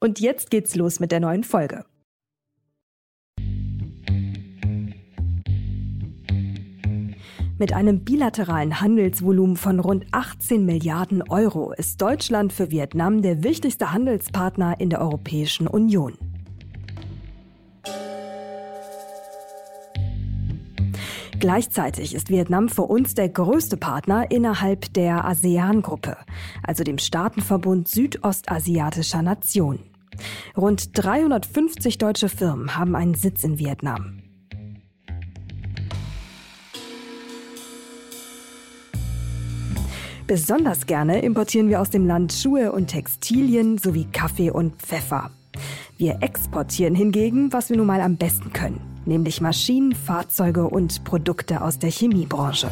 Und jetzt geht's los mit der neuen Folge. Mit einem bilateralen Handelsvolumen von rund 18 Milliarden Euro ist Deutschland für Vietnam der wichtigste Handelspartner in der Europäischen Union. Gleichzeitig ist Vietnam für uns der größte Partner innerhalb der ASEAN-Gruppe, also dem Staatenverbund südostasiatischer Nationen. Rund 350 deutsche Firmen haben einen Sitz in Vietnam. Besonders gerne importieren wir aus dem Land Schuhe und Textilien sowie Kaffee und Pfeffer. Wir exportieren hingegen, was wir nun mal am besten können, nämlich Maschinen, Fahrzeuge und Produkte aus der Chemiebranche.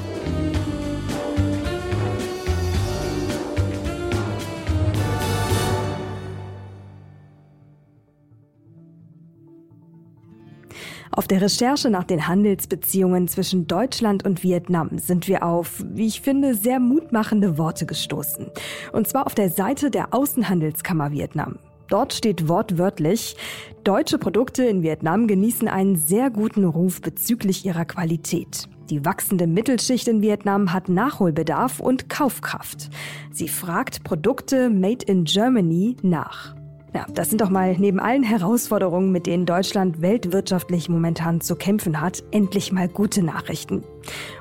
Auf der Recherche nach den Handelsbeziehungen zwischen Deutschland und Vietnam sind wir auf, wie ich finde, sehr mutmachende Worte gestoßen. Und zwar auf der Seite der Außenhandelskammer Vietnam. Dort steht wortwörtlich, deutsche Produkte in Vietnam genießen einen sehr guten Ruf bezüglich ihrer Qualität. Die wachsende Mittelschicht in Vietnam hat Nachholbedarf und Kaufkraft. Sie fragt Produkte Made in Germany nach. Ja, das sind doch mal neben allen Herausforderungen, mit denen Deutschland weltwirtschaftlich momentan zu kämpfen hat, endlich mal gute Nachrichten.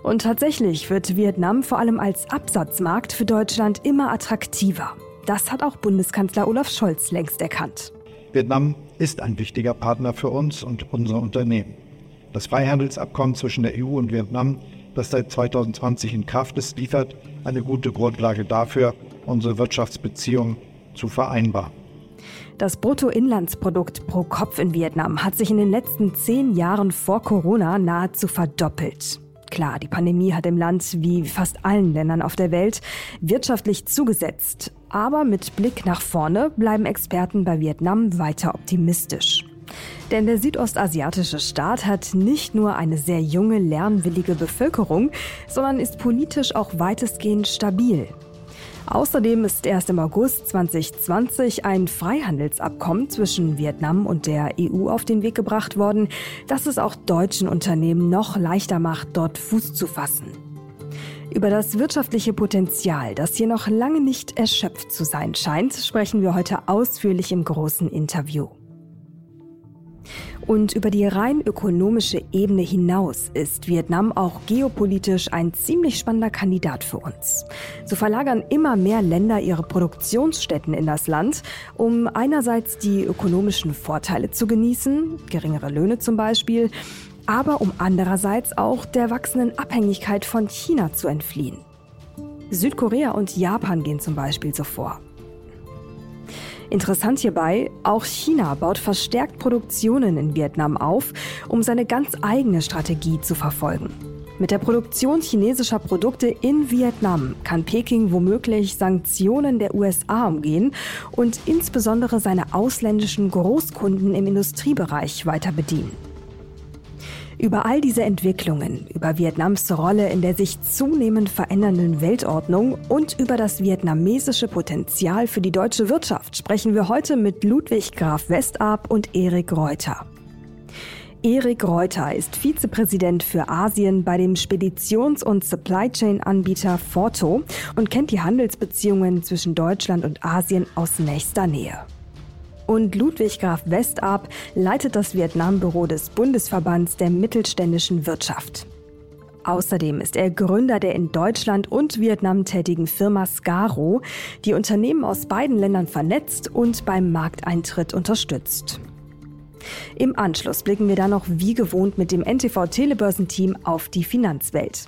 Und tatsächlich wird Vietnam vor allem als Absatzmarkt für Deutschland immer attraktiver. Das hat auch Bundeskanzler Olaf Scholz längst erkannt. Vietnam ist ein wichtiger Partner für uns und unser Unternehmen. Das Freihandelsabkommen zwischen der EU und Vietnam, das seit 2020 in Kraft ist, liefert eine gute Grundlage dafür, unsere Wirtschaftsbeziehungen zu vereinbaren. Das Bruttoinlandsprodukt pro Kopf in Vietnam hat sich in den letzten zehn Jahren vor Corona nahezu verdoppelt. Klar, die Pandemie hat im Land, wie fast allen Ländern auf der Welt, wirtschaftlich zugesetzt. Aber mit Blick nach vorne bleiben Experten bei Vietnam weiter optimistisch. Denn der südostasiatische Staat hat nicht nur eine sehr junge, lernwillige Bevölkerung, sondern ist politisch auch weitestgehend stabil. Außerdem ist erst im August 2020 ein Freihandelsabkommen zwischen Vietnam und der EU auf den Weg gebracht worden, das es auch deutschen Unternehmen noch leichter macht, dort Fuß zu fassen. Über das wirtschaftliche Potenzial, das hier noch lange nicht erschöpft zu sein scheint, sprechen wir heute ausführlich im großen Interview. Und über die rein ökonomische Ebene hinaus ist Vietnam auch geopolitisch ein ziemlich spannender Kandidat für uns. So verlagern immer mehr Länder ihre Produktionsstätten in das Land, um einerseits die ökonomischen Vorteile zu genießen, geringere Löhne zum Beispiel, aber um andererseits auch der wachsenden Abhängigkeit von China zu entfliehen. Südkorea und Japan gehen zum Beispiel so vor. Interessant hierbei, auch China baut verstärkt Produktionen in Vietnam auf, um seine ganz eigene Strategie zu verfolgen. Mit der Produktion chinesischer Produkte in Vietnam kann Peking womöglich Sanktionen der USA umgehen und insbesondere seine ausländischen Großkunden im Industriebereich weiter bedienen. Über all diese Entwicklungen, über Vietnams Rolle in der sich zunehmend verändernden Weltordnung und über das vietnamesische Potenzial für die deutsche Wirtschaft sprechen wir heute mit Ludwig Graf Westarp und Erik Reuter. Erik Reuter ist Vizepräsident für Asien bei dem Speditions- und Supply Chain-Anbieter Forto und kennt die Handelsbeziehungen zwischen Deutschland und Asien aus nächster Nähe. Und Ludwig Graf Westarp leitet das Vietnambüro des Bundesverbands der mittelständischen Wirtschaft. Außerdem ist er Gründer der in Deutschland und Vietnam tätigen Firma Scaro, die Unternehmen aus beiden Ländern vernetzt und beim Markteintritt unterstützt. Im Anschluss blicken wir dann noch wie gewohnt mit dem NTV Telebörsenteam auf die Finanzwelt.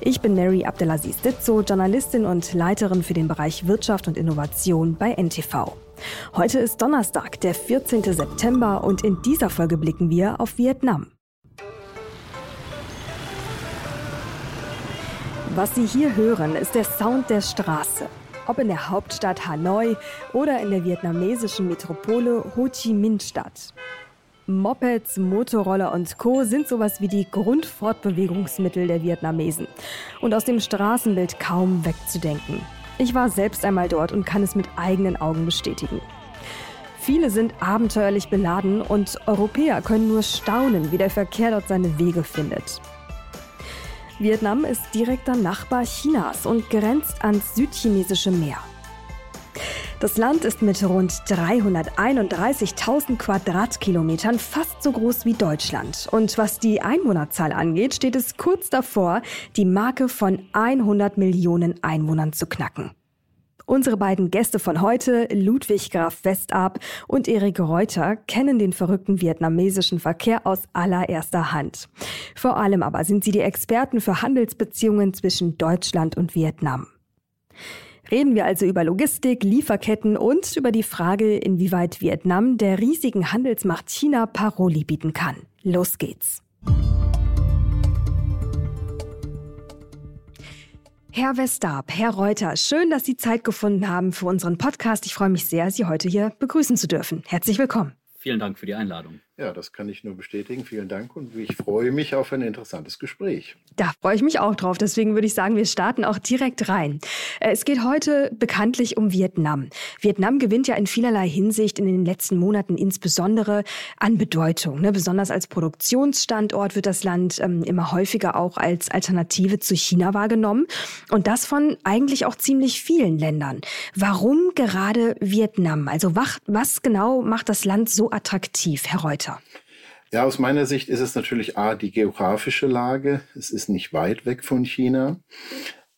Ich bin Mary Abdelaziz Ditzo, Journalistin und Leiterin für den Bereich Wirtschaft und Innovation bei NTV. Heute ist Donnerstag, der 14. September und in dieser Folge blicken wir auf Vietnam. Was Sie hier hören, ist der Sound der Straße. Ob in der Hauptstadt Hanoi oder in der vietnamesischen Metropole Ho Chi Minh Stadt. Mopeds, Motorroller und Co. sind sowas wie die Grundfortbewegungsmittel der Vietnamesen und aus dem Straßenbild kaum wegzudenken. Ich war selbst einmal dort und kann es mit eigenen Augen bestätigen. Viele sind abenteuerlich beladen und Europäer können nur staunen, wie der Verkehr dort seine Wege findet. Vietnam ist direkter Nachbar Chinas und grenzt ans südchinesische Meer. Das Land ist mit rund 331.000 Quadratkilometern fast so groß wie Deutschland. Und was die Einwohnerzahl angeht, steht es kurz davor, die Marke von 100 Millionen Einwohnern zu knacken. Unsere beiden Gäste von heute, Ludwig Graf Westab und Erik Reuter, kennen den verrückten vietnamesischen Verkehr aus allererster Hand. Vor allem aber sind sie die Experten für Handelsbeziehungen zwischen Deutschland und Vietnam. Reden wir also über Logistik, Lieferketten und über die Frage, inwieweit Vietnam der riesigen Handelsmacht China Paroli bieten kann. Los geht's. Herr Westarp, Herr Reuter, schön, dass Sie Zeit gefunden haben für unseren Podcast. Ich freue mich sehr, Sie heute hier begrüßen zu dürfen. Herzlich willkommen. Vielen Dank für die Einladung. Ja, das kann ich nur bestätigen. Vielen Dank und ich freue mich auf ein interessantes Gespräch. Da freue ich mich auch drauf. Deswegen würde ich sagen, wir starten auch direkt rein. Äh, es geht heute bekanntlich um Vietnam. Vietnam gewinnt ja in vielerlei Hinsicht in den letzten Monaten insbesondere an Bedeutung. Ne? Besonders als Produktionsstandort wird das Land ähm, immer häufiger auch als Alternative zu China wahrgenommen. Und das von eigentlich auch ziemlich vielen Ländern. Warum gerade Vietnam? Also was, was genau macht das Land so attraktiv, Herr Reuter? Ja, aus meiner Sicht ist es natürlich A, die geografische Lage. Es ist nicht weit weg von China.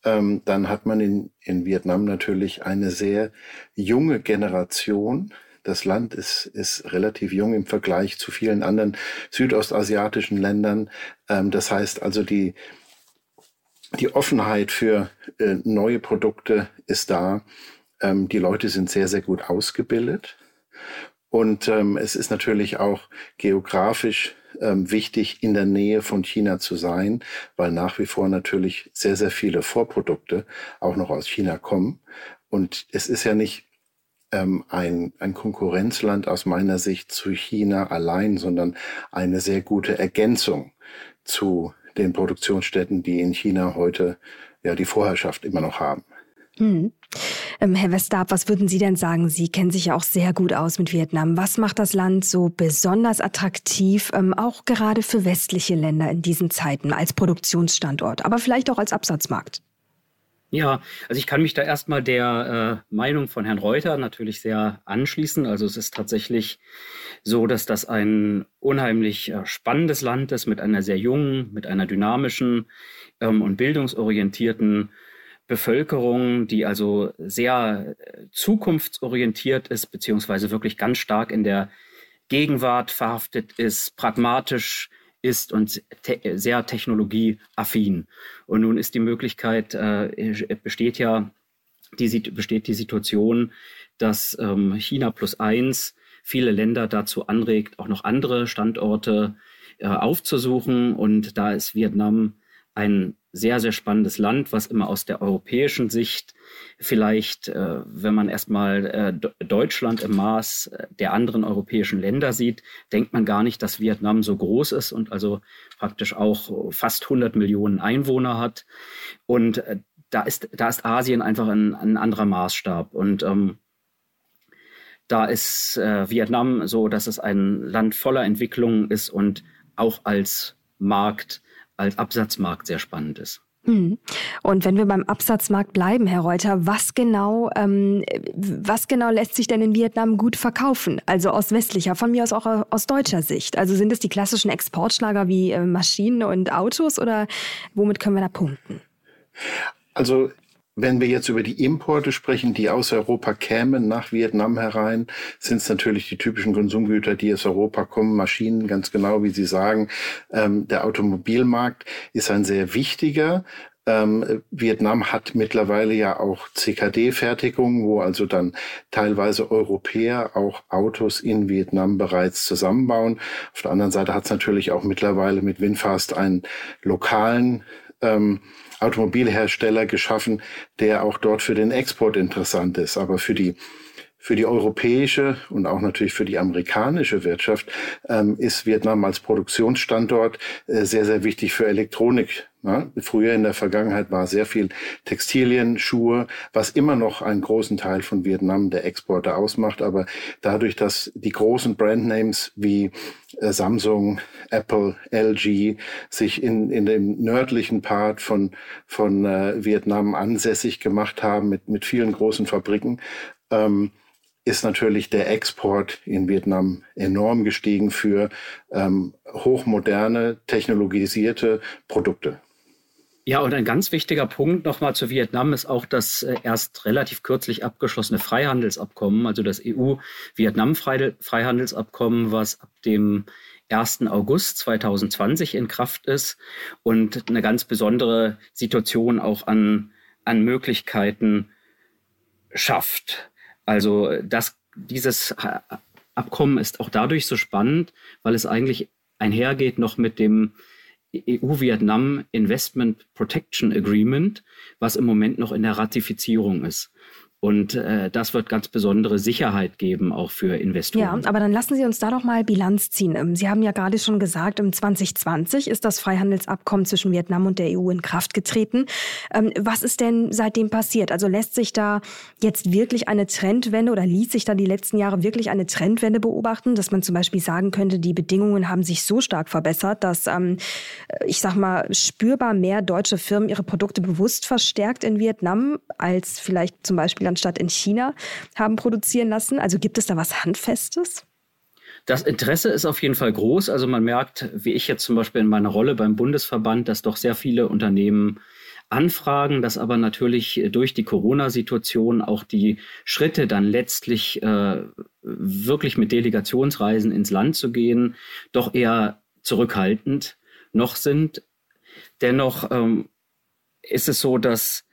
Ähm, dann hat man in, in Vietnam natürlich eine sehr junge Generation. Das Land ist, ist relativ jung im Vergleich zu vielen anderen südostasiatischen Ländern. Ähm, das heißt also, die, die Offenheit für äh, neue Produkte ist da. Ähm, die Leute sind sehr, sehr gut ausgebildet. Und ähm, es ist natürlich auch geografisch ähm, wichtig, in der Nähe von China zu sein, weil nach wie vor natürlich sehr, sehr viele Vorprodukte auch noch aus China kommen. Und es ist ja nicht ähm, ein, ein Konkurrenzland aus meiner Sicht zu China allein, sondern eine sehr gute Ergänzung zu den Produktionsstätten, die in China heute ja die Vorherrschaft immer noch haben. Mhm. Ähm, Herr Westarp, was würden Sie denn sagen? Sie kennen sich ja auch sehr gut aus mit Vietnam. Was macht das Land so besonders attraktiv, ähm, auch gerade für westliche Länder in diesen Zeiten als Produktionsstandort, aber vielleicht auch als Absatzmarkt? Ja, also ich kann mich da erstmal der äh, Meinung von Herrn Reuter natürlich sehr anschließen. Also es ist tatsächlich so, dass das ein unheimlich äh, spannendes Land ist mit einer sehr jungen, mit einer dynamischen ähm, und bildungsorientierten Bevölkerung, die also sehr äh, zukunftsorientiert ist, beziehungsweise wirklich ganz stark in der Gegenwart verhaftet ist, pragmatisch ist und te sehr technologieaffin. Und nun ist die Möglichkeit, äh, besteht ja die, besteht die Situation, dass ähm, China plus eins viele Länder dazu anregt, auch noch andere Standorte äh, aufzusuchen. Und da ist Vietnam ein sehr, sehr spannendes Land, was immer aus der europäischen Sicht vielleicht, äh, wenn man erstmal äh, Deutschland im Maß äh, der anderen europäischen Länder sieht, denkt man gar nicht, dass Vietnam so groß ist und also praktisch auch fast 100 Millionen Einwohner hat. Und äh, da, ist, da ist Asien einfach ein, ein anderer Maßstab. Und ähm, da ist äh, Vietnam so, dass es ein Land voller Entwicklungen ist und auch als Markt als Absatzmarkt sehr spannend ist. Mhm. Und wenn wir beim Absatzmarkt bleiben, Herr Reuter, was genau, ähm, was genau lässt sich denn in Vietnam gut verkaufen? Also aus westlicher, von mir aus auch aus deutscher Sicht. Also sind es die klassischen Exportschlager wie äh, Maschinen und Autos oder womit können wir da punkten? Also wenn wir jetzt über die Importe sprechen, die aus Europa kämen nach Vietnam herein, sind es natürlich die typischen Konsumgüter, die aus Europa kommen, Maschinen, ganz genau wie Sie sagen. Ähm, der Automobilmarkt ist ein sehr wichtiger. Ähm, Vietnam hat mittlerweile ja auch CKD-Fertigung, wo also dann teilweise Europäer auch Autos in Vietnam bereits zusammenbauen. Auf der anderen Seite hat es natürlich auch mittlerweile mit Winfast einen lokalen ähm, Automobilhersteller geschaffen, der auch dort für den Export interessant ist. Aber für die für die europäische und auch natürlich für die amerikanische Wirtschaft ähm, ist Vietnam als Produktionsstandort äh, sehr, sehr wichtig für Elektronik. Ja? Früher in der Vergangenheit war sehr viel Textilien, Schuhe, was immer noch einen großen Teil von Vietnam der Exporte ausmacht. Aber dadurch, dass die großen Brandnames wie äh, Samsung, Apple, LG sich in, in dem nördlichen Part von, von äh, Vietnam ansässig gemacht haben mit, mit vielen großen Fabriken, ähm, ist natürlich der Export in Vietnam enorm gestiegen für ähm, hochmoderne, technologisierte Produkte. Ja, und ein ganz wichtiger Punkt nochmal zu Vietnam ist auch das äh, erst relativ kürzlich abgeschlossene Freihandelsabkommen, also das EU-Vietnam-Freihandelsabkommen, was ab dem 1. August 2020 in Kraft ist und eine ganz besondere Situation auch an, an Möglichkeiten schafft. Also das, dieses Abkommen ist auch dadurch so spannend, weil es eigentlich einhergeht noch mit dem EU-Vietnam Investment Protection Agreement, was im Moment noch in der Ratifizierung ist. Und äh, das wird ganz besondere Sicherheit geben, auch für Investoren. Ja, aber dann lassen Sie uns da doch mal Bilanz ziehen. Ähm, Sie haben ja gerade schon gesagt, im 2020 ist das Freihandelsabkommen zwischen Vietnam und der EU in Kraft getreten. Ähm, was ist denn seitdem passiert? Also lässt sich da jetzt wirklich eine Trendwende oder ließ sich da die letzten Jahre wirklich eine Trendwende beobachten, dass man zum Beispiel sagen könnte, die Bedingungen haben sich so stark verbessert, dass, ähm, ich sag mal, spürbar mehr deutsche Firmen ihre Produkte bewusst verstärkt in Vietnam als vielleicht zum Beispiel anstatt in China haben produzieren lassen? Also gibt es da was Handfestes? Das Interesse ist auf jeden Fall groß. Also man merkt, wie ich jetzt zum Beispiel in meiner Rolle beim Bundesverband, dass doch sehr viele Unternehmen anfragen, dass aber natürlich durch die Corona-Situation auch die Schritte dann letztlich äh, wirklich mit Delegationsreisen ins Land zu gehen, doch eher zurückhaltend noch sind. Dennoch ähm, ist es so, dass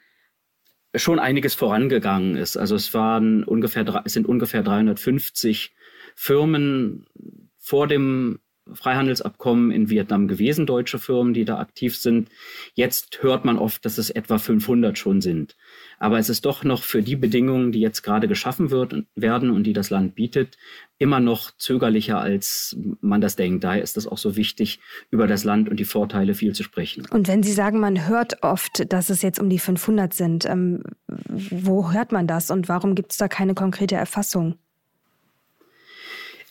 schon einiges vorangegangen ist. Also es waren ungefähr, es sind ungefähr 350 Firmen vor dem Freihandelsabkommen in Vietnam gewesen, deutsche Firmen, die da aktiv sind. Jetzt hört man oft, dass es etwa 500 schon sind. Aber es ist doch noch für die Bedingungen, die jetzt gerade geschaffen wird, werden und die das Land bietet, immer noch zögerlicher, als man das denkt. Daher ist es auch so wichtig, über das Land und die Vorteile viel zu sprechen. Und wenn Sie sagen, man hört oft, dass es jetzt um die 500 sind, ähm, wo hört man das und warum gibt es da keine konkrete Erfassung?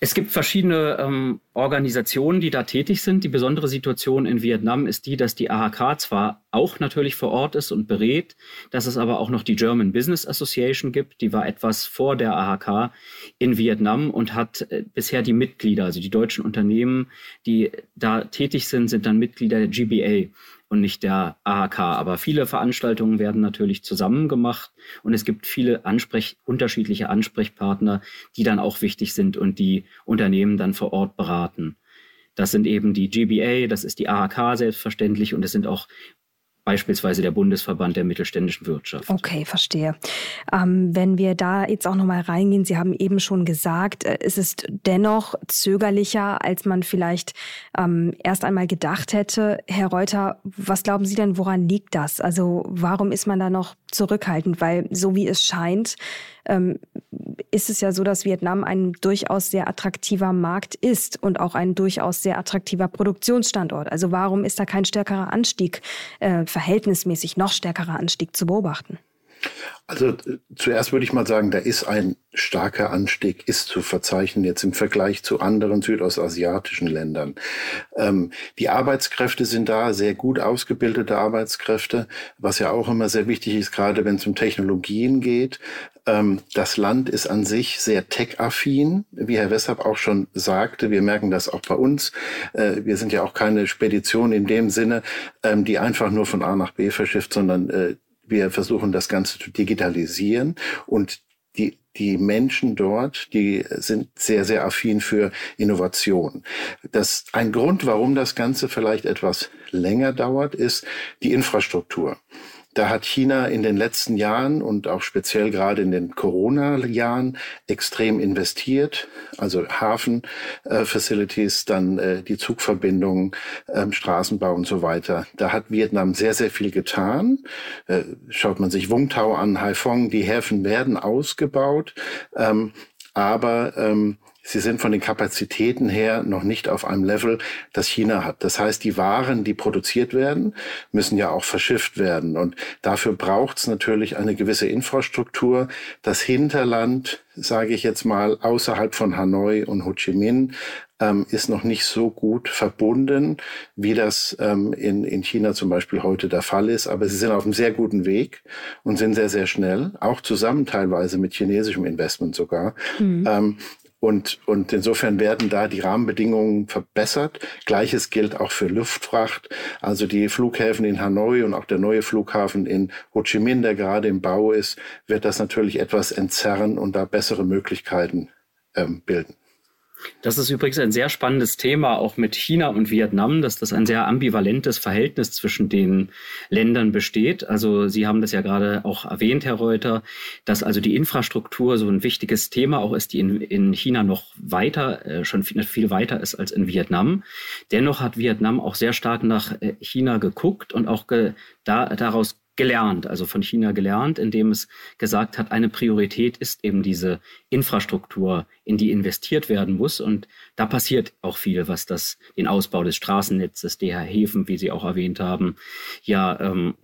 Es gibt verschiedene ähm, Organisationen, die da tätig sind. Die besondere Situation in Vietnam ist die, dass die AHK zwar auch natürlich vor Ort ist und berät, dass es aber auch noch die German Business Association gibt. Die war etwas vor der AHK in Vietnam und hat äh, bisher die Mitglieder, also die deutschen Unternehmen, die da tätig sind, sind dann Mitglieder der GBA und nicht der AHK. Aber viele Veranstaltungen werden natürlich zusammen gemacht und es gibt viele Ansprech unterschiedliche Ansprechpartner, die dann auch wichtig sind und die Unternehmen dann vor Ort beraten. Das sind eben die GBA, das ist die AHK selbstverständlich und es sind auch beispielsweise der Bundesverband der mittelständischen Wirtschaft. Okay, verstehe. Ähm, wenn wir da jetzt auch nochmal reingehen, Sie haben eben schon gesagt, äh, es ist dennoch zögerlicher, als man vielleicht ähm, erst einmal gedacht hätte. Herr Reuter, was glauben Sie denn, woran liegt das? Also warum ist man da noch zurückhaltend? Weil so wie es scheint, ähm, ist es ja so, dass Vietnam ein durchaus sehr attraktiver Markt ist und auch ein durchaus sehr attraktiver Produktionsstandort. Also warum ist da kein stärkerer Anstieg, äh, verhältnismäßig noch stärkerer Anstieg zu beobachten? Also äh, zuerst würde ich mal sagen, da ist ein starker Anstieg, ist zu verzeichnen jetzt im Vergleich zu anderen südostasiatischen Ländern. Ähm, die Arbeitskräfte sind da, sehr gut ausgebildete Arbeitskräfte, was ja auch immer sehr wichtig ist, gerade wenn es um Technologien geht. Ähm, das Land ist an sich sehr tech-affin, wie Herr Wessab auch schon sagte. Wir merken das auch bei uns. Äh, wir sind ja auch keine Spedition in dem Sinne, ähm, die einfach nur von A nach B verschifft, sondern äh, wir versuchen das Ganze zu digitalisieren und die, die Menschen dort, die sind sehr, sehr affin für Innovation. Das, ein Grund, warum das Ganze vielleicht etwas länger dauert, ist die Infrastruktur. Da hat China in den letzten Jahren und auch speziell gerade in den Corona-Jahren extrem investiert. Also Hafen-Facilities, dann äh, die Zugverbindungen, ähm, Straßenbau und so weiter. Da hat Vietnam sehr, sehr viel getan. Äh, schaut man sich Wungtau an, Haiphong, die Häfen werden ausgebaut. Ähm, aber ähm, Sie sind von den Kapazitäten her noch nicht auf einem Level, das China hat. Das heißt, die Waren, die produziert werden, müssen ja auch verschifft werden. Und dafür braucht es natürlich eine gewisse Infrastruktur. Das Hinterland, sage ich jetzt mal, außerhalb von Hanoi und Ho Chi Minh, ähm, ist noch nicht so gut verbunden, wie das ähm, in, in China zum Beispiel heute der Fall ist. Aber sie sind auf einem sehr guten Weg und sind sehr, sehr schnell, auch zusammen teilweise mit chinesischem Investment sogar. Mhm. Ähm, und, und insofern werden da die Rahmenbedingungen verbessert. Gleiches gilt auch für Luftfracht. Also die Flughäfen in Hanoi und auch der neue Flughafen in Ho Chi Minh, der gerade im Bau ist, wird das natürlich etwas entzerren und da bessere Möglichkeiten ähm, bilden. Das ist übrigens ein sehr spannendes Thema, auch mit China und Vietnam, dass das ein sehr ambivalentes Verhältnis zwischen den Ländern besteht. Also Sie haben das ja gerade auch erwähnt, Herr Reuter, dass also die Infrastruktur so ein wichtiges Thema auch ist, die in, in China noch weiter, äh, schon viel, viel weiter ist als in Vietnam. Dennoch hat Vietnam auch sehr stark nach äh, China geguckt und auch ge, da, daraus gelernt, also von China gelernt, indem es gesagt hat, eine Priorität ist eben diese Infrastruktur, in die investiert werden muss. Und da passiert auch viel, was das, den Ausbau des Straßennetzes, der Häfen, wie Sie auch erwähnt haben, ja ähm,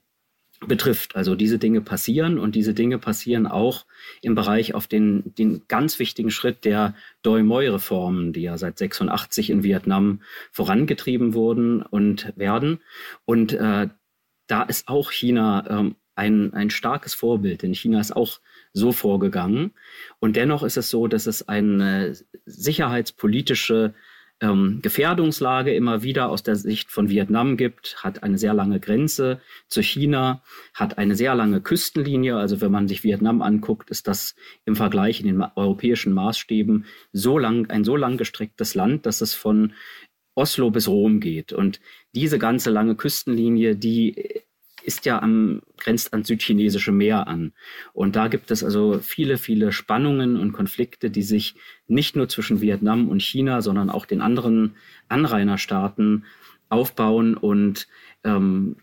betrifft. Also diese Dinge passieren und diese Dinge passieren auch im Bereich auf den, den ganz wichtigen Schritt der Doi Moi-Reformen, die ja seit 86 in Vietnam vorangetrieben wurden und werden. Und äh, da ist auch China ähm, ein, ein starkes Vorbild, denn China ist auch so vorgegangen. Und dennoch ist es so, dass es eine sicherheitspolitische ähm, Gefährdungslage immer wieder aus der Sicht von Vietnam gibt, hat eine sehr lange Grenze zu China, hat eine sehr lange Küstenlinie. Also wenn man sich Vietnam anguckt, ist das im Vergleich in den europäischen Maßstäben so lang, ein so lang gestrecktes Land, dass es von Oslo bis Rom geht. Und diese ganze lange Küstenlinie, die ist ja am, grenzt ans südchinesische Meer an. Und da gibt es also viele, viele Spannungen und Konflikte, die sich nicht nur zwischen Vietnam und China, sondern auch den anderen Anrainerstaaten aufbauen und ähm,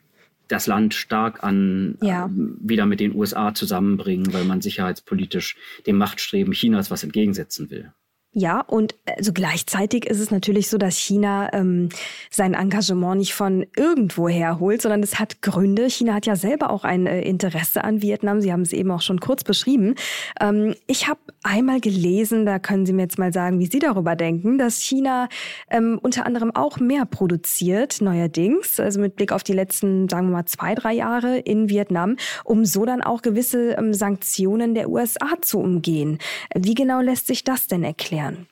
das Land stark an ja. äh, wieder mit den USA zusammenbringen, weil man sicherheitspolitisch dem Machtstreben Chinas was entgegensetzen will. Ja, und also gleichzeitig ist es natürlich so, dass China ähm, sein Engagement nicht von irgendwo herholt, sondern es hat Gründe. China hat ja selber auch ein äh, Interesse an Vietnam. Sie haben es eben auch schon kurz beschrieben. Ähm, ich habe einmal gelesen, da können Sie mir jetzt mal sagen, wie Sie darüber denken, dass China ähm, unter anderem auch mehr produziert, neuerdings, also mit Blick auf die letzten, sagen wir mal, zwei, drei Jahre in Vietnam, um so dann auch gewisse ähm, Sanktionen der USA zu umgehen. Wie genau lässt sich das denn erklären? Erklären,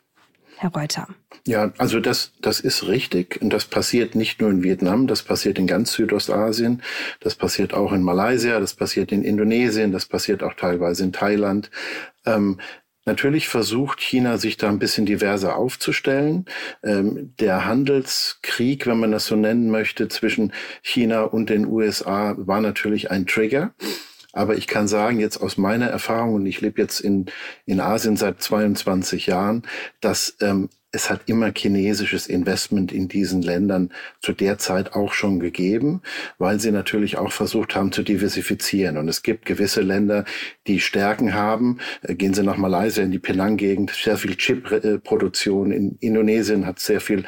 Herr Reuter? Ja, also das, das ist richtig. Und das passiert nicht nur in Vietnam, das passiert in ganz Südostasien, das passiert auch in Malaysia, das passiert in Indonesien, das passiert auch teilweise in Thailand. Ähm, Natürlich versucht China sich da ein bisschen diverser aufzustellen. Ähm, der Handelskrieg, wenn man das so nennen möchte, zwischen China und den USA war natürlich ein Trigger. Aber ich kann sagen, jetzt aus meiner Erfahrung, und ich lebe jetzt in, in Asien seit 22 Jahren, dass ähm, es hat immer chinesisches Investment in diesen Ländern zu der Zeit auch schon gegeben, weil sie natürlich auch versucht haben zu diversifizieren. Und es gibt gewisse Länder, die Stärken haben. Äh, gehen Sie nach Malaysia in die Penang-Gegend, sehr viel Chip-Produktion. In Indonesien hat sehr viel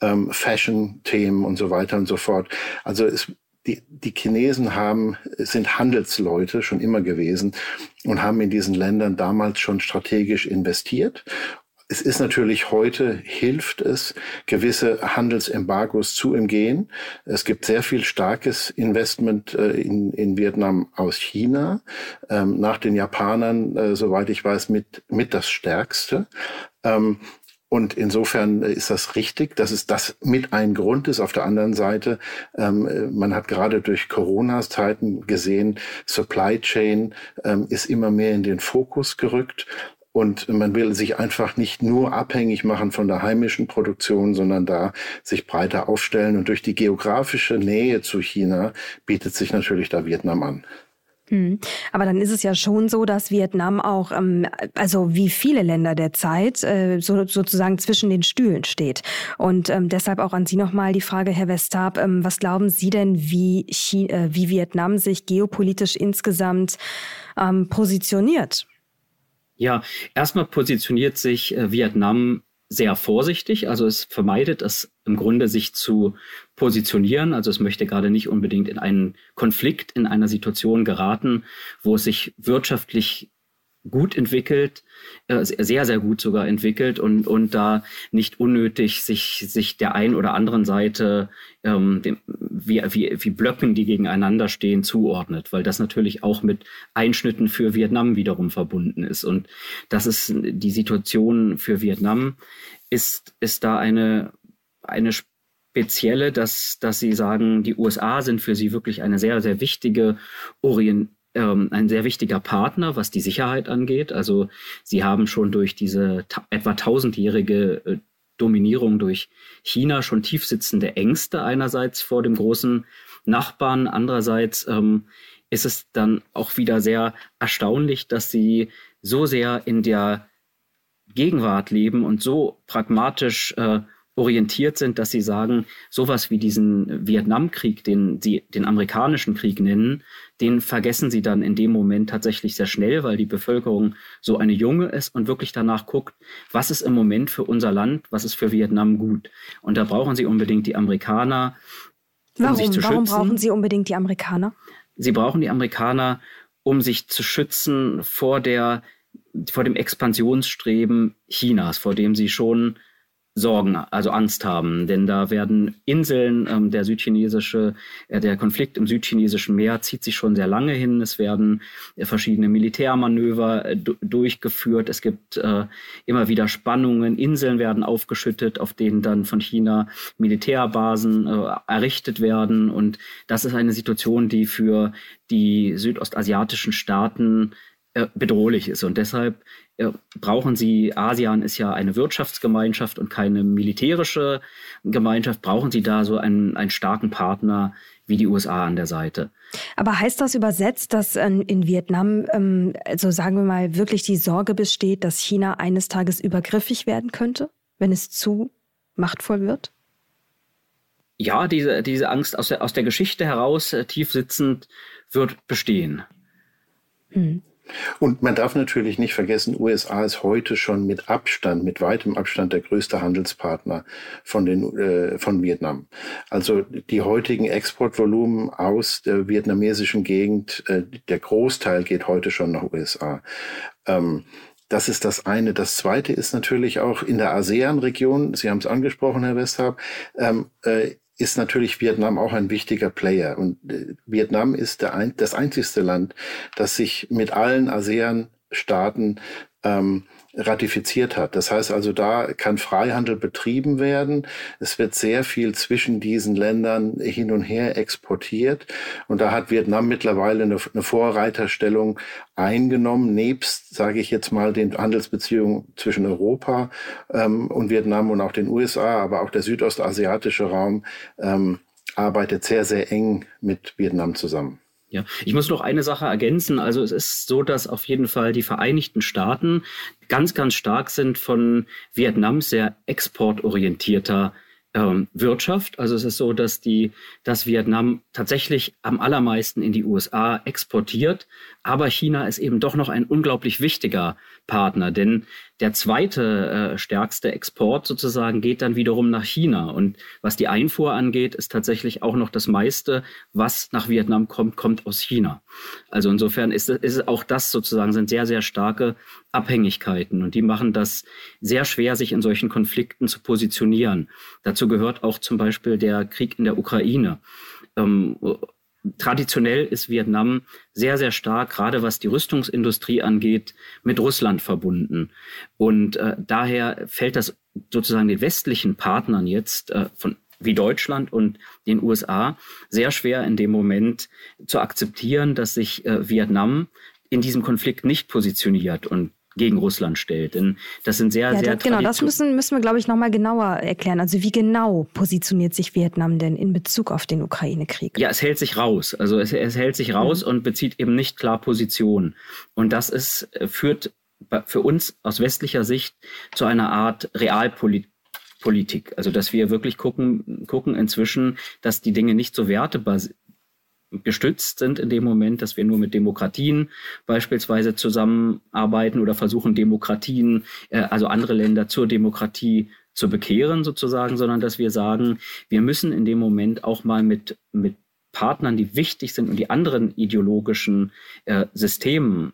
ähm, Fashion-Themen und so weiter und so fort. Also es die, die Chinesen haben, sind Handelsleute schon immer gewesen und haben in diesen Ländern damals schon strategisch investiert es ist natürlich heute, hilft es, gewisse Handelsembargos zu umgehen. Es gibt sehr viel starkes Investment äh, in, in Vietnam aus China. Ähm, nach den Japanern, äh, soweit ich weiß, mit, mit das stärkste. Und insofern ist das richtig, dass es das mit ein Grund ist. Auf der anderen Seite, ähm, man hat gerade durch Corona-Zeiten gesehen, Supply Chain ähm, ist immer mehr in den Fokus gerückt. Und man will sich einfach nicht nur abhängig machen von der heimischen Produktion, sondern da sich breiter aufstellen. Und durch die geografische Nähe zu China bietet sich natürlich da Vietnam an. Hm. Aber dann ist es ja schon so, dass Vietnam auch, ähm, also wie viele Länder der Zeit, äh, so, sozusagen zwischen den Stühlen steht. Und ähm, deshalb auch an Sie nochmal die Frage, Herr Westarp, ähm, was glauben Sie denn, wie, China, äh, wie Vietnam sich geopolitisch insgesamt positioniert? Ja, erstmal positioniert sich äh, Vietnam sehr vorsichtig. Also es vermeidet es im Grunde, sich zu positionieren. Also es möchte gerade nicht unbedingt in einen Konflikt, in einer Situation geraten, wo es sich wirtschaftlich gut entwickelt, äh, sehr, sehr gut sogar entwickelt und, und da nicht unnötig sich, sich der einen oder anderen Seite ähm, wie, wie, wie Blöcken, die gegeneinander stehen, zuordnet, weil das natürlich auch mit Einschnitten für Vietnam wiederum verbunden ist. Und das ist die Situation für Vietnam, ist, ist da eine, eine spezielle, dass, dass sie sagen, die USA sind für sie wirklich eine sehr, sehr wichtige Orientierung ähm, ein sehr wichtiger Partner, was die Sicherheit angeht. Also sie haben schon durch diese etwa tausendjährige äh, Dominierung durch China schon tiefsitzende Ängste einerseits vor dem großen Nachbarn, andererseits ähm, ist es dann auch wieder sehr erstaunlich, dass sie so sehr in der Gegenwart leben und so pragmatisch äh, orientiert sind, dass sie sagen, sowas wie diesen Vietnamkrieg, den sie den amerikanischen Krieg nennen, den vergessen sie dann in dem Moment tatsächlich sehr schnell, weil die Bevölkerung so eine junge ist und wirklich danach guckt, was ist im Moment für unser Land, was ist für Vietnam gut. Und da brauchen sie unbedingt die Amerikaner, um Warum? sich zu Warum schützen. Warum brauchen sie unbedingt die Amerikaner? Sie brauchen die Amerikaner, um sich zu schützen vor der vor dem Expansionsstreben Chinas, vor dem sie schon Sorgen, also Angst haben. Denn da werden Inseln, ähm, der südchinesische, äh, der Konflikt im südchinesischen Meer zieht sich schon sehr lange hin. Es werden äh, verschiedene Militärmanöver äh, durchgeführt. Es gibt äh, immer wieder Spannungen. Inseln werden aufgeschüttet, auf denen dann von China Militärbasen äh, errichtet werden. Und das ist eine Situation, die für die südostasiatischen Staaten äh, bedrohlich ist. Und deshalb brauchen sie, ASEAN ist ja eine Wirtschaftsgemeinschaft und keine militärische Gemeinschaft, brauchen sie da so einen, einen starken Partner wie die USA an der Seite. Aber heißt das übersetzt, dass in Vietnam, ähm, also sagen wir mal, wirklich die Sorge besteht, dass China eines Tages übergriffig werden könnte, wenn es zu machtvoll wird? Ja, diese, diese Angst aus der, aus der Geschichte heraus äh, tief sitzend wird bestehen. Hm. Und man darf natürlich nicht vergessen, USA ist heute schon mit Abstand, mit weitem Abstand der größte Handelspartner von, den, äh, von Vietnam. Also die heutigen Exportvolumen aus der vietnamesischen Gegend, äh, der Großteil geht heute schon nach USA. Ähm, das ist das eine. Das zweite ist natürlich auch in der ASEAN-Region, Sie haben es angesprochen, Herr Westhab, ähm, äh, ist natürlich Vietnam auch ein wichtiger Player. Und äh, Vietnam ist ein, das einzigste Land, das sich mit allen ASEAN-Staaten ähm, ratifiziert hat. Das heißt also, da kann Freihandel betrieben werden. Es wird sehr viel zwischen diesen Ländern hin und her exportiert. Und da hat Vietnam mittlerweile eine, eine Vorreiterstellung eingenommen, nebst, sage ich jetzt mal, den Handelsbeziehungen zwischen Europa ähm, und Vietnam und auch den USA, aber auch der südostasiatische Raum ähm, arbeitet sehr, sehr eng mit Vietnam zusammen. Ja, ich muss noch eine Sache ergänzen. Also es ist so, dass auf jeden Fall die Vereinigten Staaten ganz, ganz stark sind von Vietnams sehr exportorientierter ähm, Wirtschaft. Also es ist so, dass die, dass Vietnam tatsächlich am allermeisten in die USA exportiert, Aber China ist eben doch noch ein unglaublich wichtiger Partner, denn der zweite äh, stärkste Export sozusagen geht dann wiederum nach China. Und was die Einfuhr angeht, ist tatsächlich auch noch das meiste, was nach Vietnam kommt, kommt aus China. Also insofern ist, ist auch das sozusagen sind sehr, sehr starke Abhängigkeiten. Und die machen das sehr schwer, sich in solchen Konflikten zu positionieren. Dazu gehört auch zum Beispiel der Krieg in der Ukraine. Ähm, traditionell ist Vietnam sehr, sehr stark, gerade was die Rüstungsindustrie angeht, mit Russland verbunden. Und äh, daher fällt das sozusagen den westlichen Partnern jetzt äh, von wie Deutschland und den USA sehr schwer in dem Moment zu akzeptieren, dass sich äh, Vietnam in diesem Konflikt nicht positioniert. Und gegen Russland stellt. Denn das sind sehr, ja, sehr das, Genau, das müssen, müssen wir, glaube ich, nochmal genauer erklären. Also wie genau positioniert sich Vietnam denn in Bezug auf den Ukraine-Krieg? Ja, es hält sich raus. Also es, es hält sich raus mhm. und bezieht eben nicht klar Position. Und das ist, äh, führt für uns aus westlicher Sicht zu einer Art Realpolitik. Politik. Also, dass wir wirklich gucken, gucken inzwischen, dass die Dinge nicht so wertebasiert gestützt sind in dem Moment, dass wir nur mit Demokratien beispielsweise zusammenarbeiten oder versuchen, Demokratien, äh, also andere Länder zur Demokratie zu bekehren sozusagen, sondern dass wir sagen, wir müssen in dem Moment auch mal mit, mit Partnern, die wichtig sind und die anderen ideologischen äh, Systemen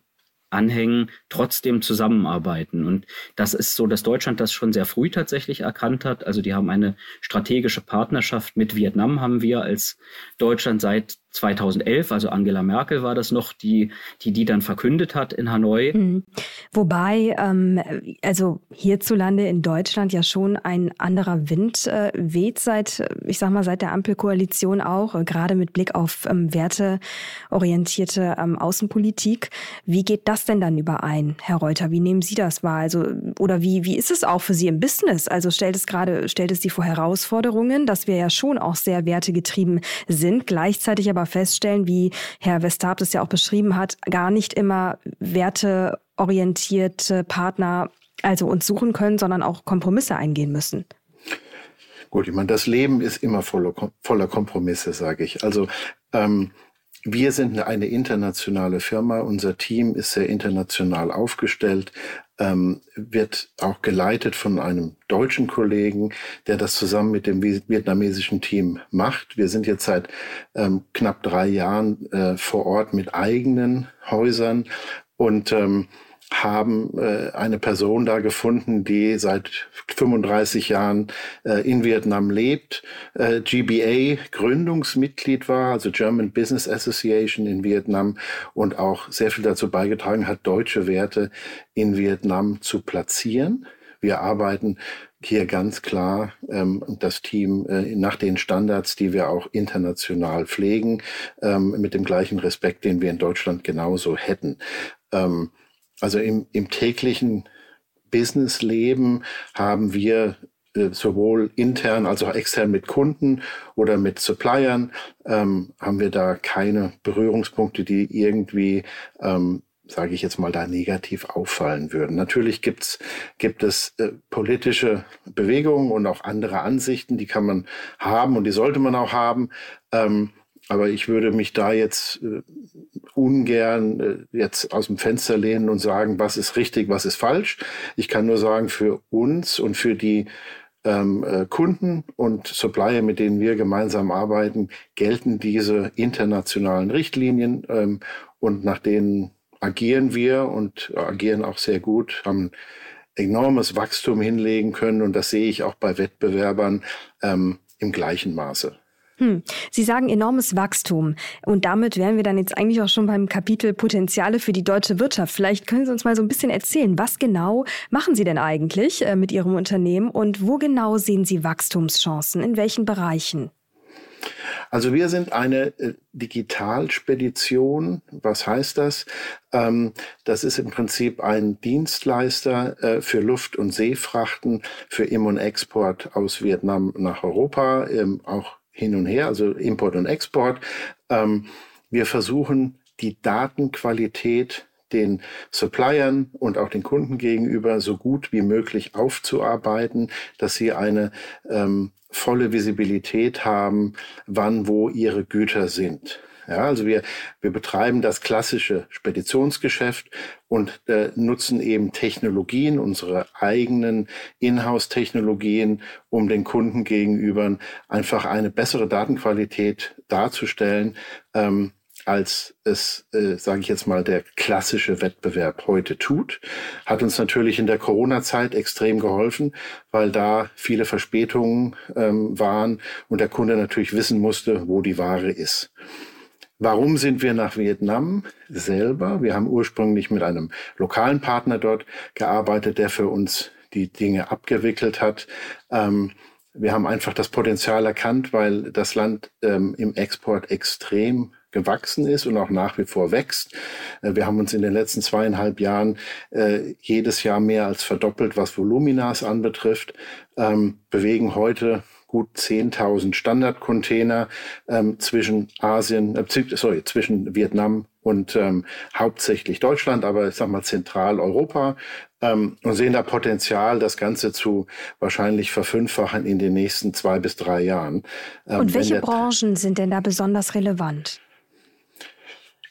anhängen, trotzdem zusammenarbeiten. Und das ist so, dass Deutschland das schon sehr früh tatsächlich erkannt hat. Also die haben eine strategische Partnerschaft mit Vietnam, haben wir als Deutschland seit 2011, also Angela Merkel war das noch, die die, die dann verkündet hat in Hanoi. Mhm. Wobei, ähm, also hierzulande in Deutschland ja schon ein anderer Wind äh, weht seit, ich sag mal, seit der Ampelkoalition auch, äh, gerade mit Blick auf ähm, werteorientierte ähm, Außenpolitik. Wie geht das denn dann überein, Herr Reuter? Wie nehmen Sie das wahr? Also, oder wie, wie ist es auch für Sie im Business? Also stellt es gerade, stellt es Sie vor Herausforderungen, dass wir ja schon auch sehr wertegetrieben sind, gleichzeitig aber feststellen, wie Herr Westarp es ja auch beschrieben hat, gar nicht immer werteorientierte Partner also uns suchen können, sondern auch Kompromisse eingehen müssen. Gut, ich meine, das Leben ist immer voller, voller Kompromisse, sage ich. Also ähm, wir sind eine internationale Firma. Unser Team ist sehr international aufgestellt, ähm, wird auch geleitet von einem deutschen Kollegen, der das zusammen mit dem vietnamesischen Team macht. Wir sind jetzt seit ähm, knapp drei Jahren äh, vor Ort mit eigenen Häusern und ähm, haben äh, eine Person da gefunden, die seit 35 Jahren äh, in Vietnam lebt, äh, GBA Gründungsmitglied war, also German Business Association in Vietnam und auch sehr viel dazu beigetragen hat, deutsche Werte in Vietnam zu platzieren. Wir arbeiten hier ganz klar ähm, das Team äh, nach den Standards, die wir auch international pflegen, ähm, mit dem gleichen Respekt, den wir in Deutschland genauso hätten. Ähm, also im, im täglichen Businessleben haben wir äh, sowohl intern als auch extern mit Kunden oder mit Suppliern, ähm, haben wir da keine Berührungspunkte, die irgendwie ähm, sage ich jetzt mal, da negativ auffallen würden. Natürlich gibt's, gibt es äh, politische Bewegungen und auch andere Ansichten, die kann man haben und die sollte man auch haben. Ähm, aber ich würde mich da jetzt äh, ungern äh, jetzt aus dem Fenster lehnen und sagen, was ist richtig, was ist falsch. Ich kann nur sagen, für uns und für die ähm, äh, Kunden und Supplier, mit denen wir gemeinsam arbeiten, gelten diese internationalen Richtlinien ähm, und nach denen agieren wir und agieren auch sehr gut, haben enormes Wachstum hinlegen können und das sehe ich auch bei Wettbewerbern ähm, im gleichen Maße. Hm. Sie sagen enormes Wachstum. Und damit wären wir dann jetzt eigentlich auch schon beim Kapitel Potenziale für die deutsche Wirtschaft. Vielleicht können Sie uns mal so ein bisschen erzählen, was genau machen Sie denn eigentlich äh, mit Ihrem Unternehmen und wo genau sehen Sie Wachstumschancen? In welchen Bereichen? Also wir sind eine äh, Digitalspedition. Was heißt das? Ähm, das ist im Prinzip ein Dienstleister äh, für Luft- und Seefrachten, für Im- und Export aus Vietnam nach Europa, ähm, auch hin und her, also Import und Export. Ähm, wir versuchen die Datenqualität den Suppliern und auch den Kunden gegenüber so gut wie möglich aufzuarbeiten, dass sie eine ähm, volle Visibilität haben, wann wo ihre Güter sind. Ja, also wir, wir betreiben das klassische Speditionsgeschäft und äh, nutzen eben Technologien, unsere eigenen Inhouse-Technologien, um den Kunden gegenüber einfach eine bessere Datenqualität darzustellen, ähm, als es, äh, sage ich jetzt mal, der klassische Wettbewerb heute tut. Hat uns natürlich in der Corona-Zeit extrem geholfen, weil da viele Verspätungen ähm, waren und der Kunde natürlich wissen musste, wo die Ware ist. Warum sind wir nach Vietnam selber? Wir haben ursprünglich mit einem lokalen Partner dort gearbeitet, der für uns die Dinge abgewickelt hat. Ähm, wir haben einfach das Potenzial erkannt, weil das Land ähm, im Export extrem gewachsen ist und auch nach wie vor wächst. Äh, wir haben uns in den letzten zweieinhalb Jahren äh, jedes Jahr mehr als verdoppelt, was Voluminas anbetrifft, ähm, bewegen heute gut 10.000 Standardcontainer ähm, zwischen Asien, äh, sorry, zwischen Vietnam und ähm, hauptsächlich Deutschland, aber ich sag mal Zentraleuropa ähm, und sehen da Potenzial, das Ganze zu wahrscheinlich verfünffachen in den nächsten zwei bis drei Jahren. Ähm, und welche Branchen sind denn da besonders relevant?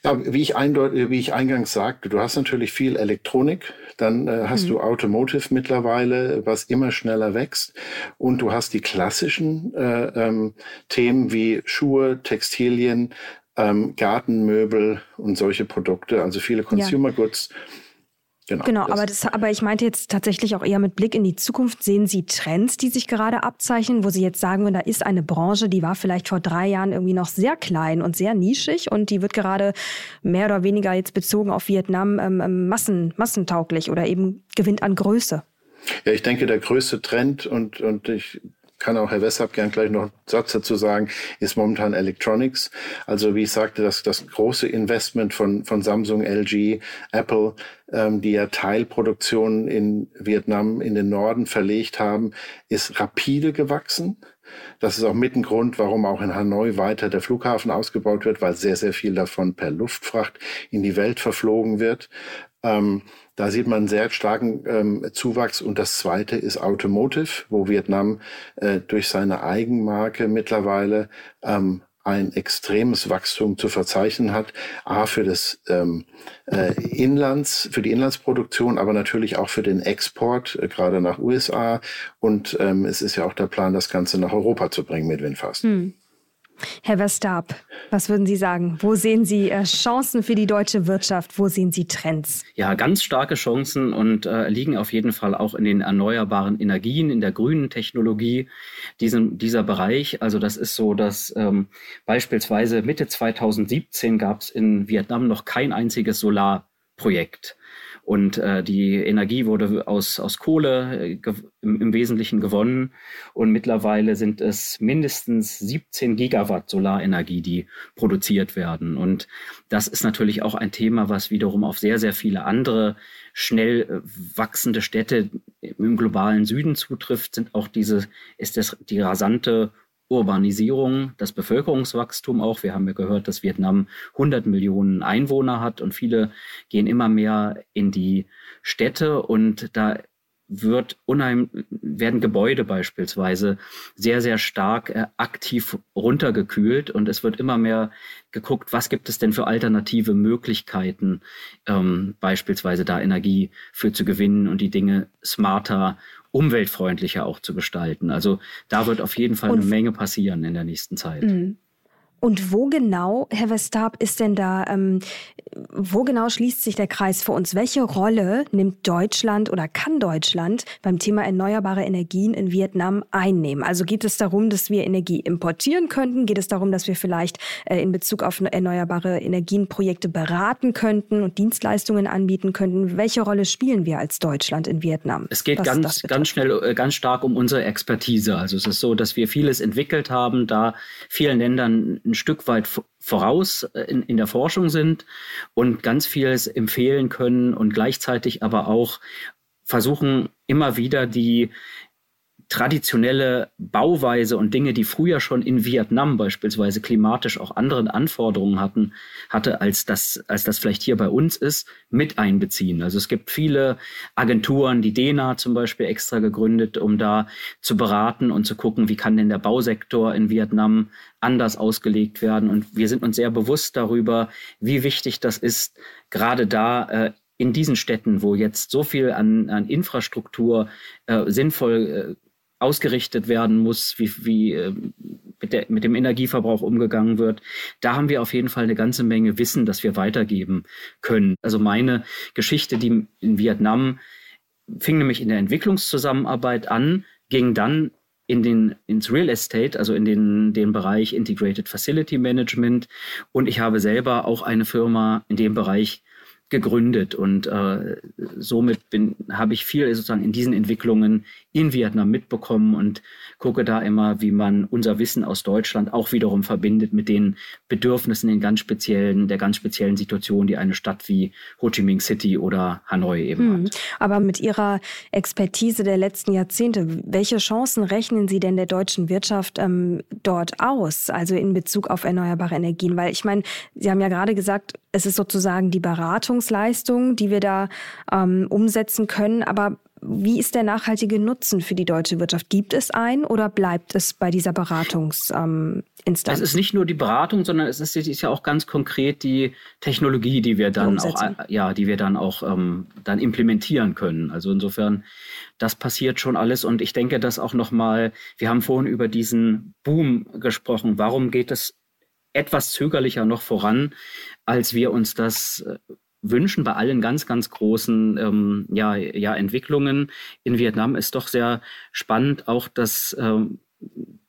Ja, wie ich, eindeutig, wie ich eingangs sagte, du hast natürlich viel Elektronik, dann äh, hast mhm. du Automotive mittlerweile, was immer schneller wächst und du hast die klassischen äh, ähm, Themen wie Schuhe, Textilien, ähm, Gartenmöbel und solche Produkte, also viele Consumer ja. Goods. Genau, genau aber, das, aber ich meinte jetzt tatsächlich auch eher mit Blick in die Zukunft. Sehen Sie Trends, die sich gerade abzeichnen, wo Sie jetzt sagen, da ist eine Branche, die war vielleicht vor drei Jahren irgendwie noch sehr klein und sehr nischig und die wird gerade mehr oder weniger jetzt bezogen auf Vietnam ähm, ähm massen, massentauglich oder eben gewinnt an Größe? Ja, ich denke, der größte Trend und, und ich kann auch Herr Wessab gern gleich noch einen Satz dazu sagen, ist momentan Electronics. Also wie ich sagte, das, das große Investment von, von Samsung, LG, Apple, ähm, die ja Teilproduktionen in Vietnam in den Norden verlegt haben, ist rapide gewachsen. Das ist auch mit ein Grund, warum auch in Hanoi weiter der Flughafen ausgebaut wird, weil sehr, sehr viel davon per Luftfracht in die Welt verflogen wird. Ähm, da sieht man einen sehr starken ähm, Zuwachs. Und das Zweite ist Automotive, wo Vietnam äh, durch seine Eigenmarke mittlerweile ähm, ein extremes Wachstum zu verzeichnen hat. A für das ähm, äh, Inlands, für die Inlandsproduktion, aber natürlich auch für den Export, äh, gerade nach USA. Und ähm, es ist ja auch der Plan, das Ganze nach Europa zu bringen mit Windfast. Hm. Herr Westab, was würden Sie sagen? Wo sehen Sie äh, Chancen für die deutsche Wirtschaft? Wo sehen Sie Trends? Ja, ganz starke Chancen und äh, liegen auf jeden Fall auch in den erneuerbaren Energien, in der grünen Technologie, diesen, dieser Bereich. Also das ist so, dass ähm, beispielsweise Mitte 2017 gab es in Vietnam noch kein einziges Solarprojekt. Und äh, die Energie wurde aus, aus Kohle äh, im, im, Wesentlichen gewonnen. Und mittlerweile sind es mindestens 17 Gigawatt Solarenergie, die produziert werden. Und das ist natürlich auch ein Thema, was wiederum auf sehr, sehr viele andere schnell äh, wachsende Städte im globalen Süden zutrifft, sind auch diese, ist das die rasante Urbanisierung, das Bevölkerungswachstum auch. Wir haben ja gehört, dass Vietnam 100 Millionen Einwohner hat und viele gehen immer mehr in die Städte und da wird unheim, werden Gebäude beispielsweise sehr, sehr stark äh, aktiv runtergekühlt und es wird immer mehr geguckt, was gibt es denn für alternative Möglichkeiten, ähm, beispielsweise da Energie für zu gewinnen und die Dinge smarter umweltfreundlicher auch zu gestalten. Also da wird auf jeden Fall Und eine Menge passieren in der nächsten Zeit. Und wo genau, Herr Westab, ist denn da, ähm, wo genau schließt sich der Kreis für uns? Welche Rolle nimmt Deutschland oder kann Deutschland beim Thema erneuerbare Energien in Vietnam einnehmen? Also geht es darum, dass wir Energie importieren könnten? Geht es darum, dass wir vielleicht äh, in Bezug auf erneuerbare Energienprojekte beraten könnten und Dienstleistungen anbieten könnten? Welche Rolle spielen wir als Deutschland in Vietnam? Es geht ganz, ganz schnell, äh, ganz stark um unsere Expertise. Also es ist so, dass wir vieles entwickelt haben, da vielen Ländern ein Stück weit voraus äh, in, in der Forschung sind und ganz vieles empfehlen können und gleichzeitig aber auch versuchen, immer wieder die traditionelle Bauweise und Dinge, die früher schon in Vietnam beispielsweise klimatisch auch anderen Anforderungen hatten, hatte, als das, als das vielleicht hier bei uns ist, mit einbeziehen. Also es gibt viele Agenturen, die DENA zum Beispiel extra gegründet, um da zu beraten und zu gucken, wie kann denn der Bausektor in Vietnam anders ausgelegt werden. Und wir sind uns sehr bewusst darüber, wie wichtig das ist, gerade da äh, in diesen Städten, wo jetzt so viel an, an Infrastruktur äh, sinnvoll äh, ausgerichtet werden muss, wie, wie äh, mit, der, mit dem Energieverbrauch umgegangen wird. Da haben wir auf jeden Fall eine ganze Menge Wissen, das wir weitergeben können. Also meine Geschichte, die in Vietnam fing nämlich in der Entwicklungszusammenarbeit an, ging dann in den, ins Real Estate, also in den, den Bereich Integrated Facility Management. Und ich habe selber auch eine Firma in dem Bereich gegründet und äh, somit habe ich viel sozusagen in diesen Entwicklungen in Vietnam mitbekommen und gucke da immer, wie man unser Wissen aus Deutschland auch wiederum verbindet mit den Bedürfnissen in ganz speziellen der ganz speziellen Situation, die eine Stadt wie Ho Chi Minh City oder Hanoi eben hm. hat. Aber mit Ihrer Expertise der letzten Jahrzehnte, welche Chancen rechnen Sie denn der deutschen Wirtschaft ähm, dort aus, also in Bezug auf erneuerbare Energien? Weil ich meine, Sie haben ja gerade gesagt, es ist sozusagen die Beratungsleistung, die wir da ähm, umsetzen können. Aber wie ist der nachhaltige Nutzen für die deutsche Wirtschaft? Gibt es einen oder bleibt es bei dieser Beratungsinstanz? Ähm, es ist nicht nur die Beratung, sondern es ist, ist, ja auch ganz konkret die Technologie, die wir dann auch, äh, ja, die wir dann auch ähm, dann implementieren können. Also insofern, das passiert schon alles und ich denke, dass auch noch mal. Wir haben vorhin über diesen Boom gesprochen. Warum geht es etwas zögerlicher noch voran, als wir uns das äh, wünschen bei allen ganz, ganz großen ähm, ja, ja, Entwicklungen. In Vietnam ist doch sehr spannend auch, dass, ähm,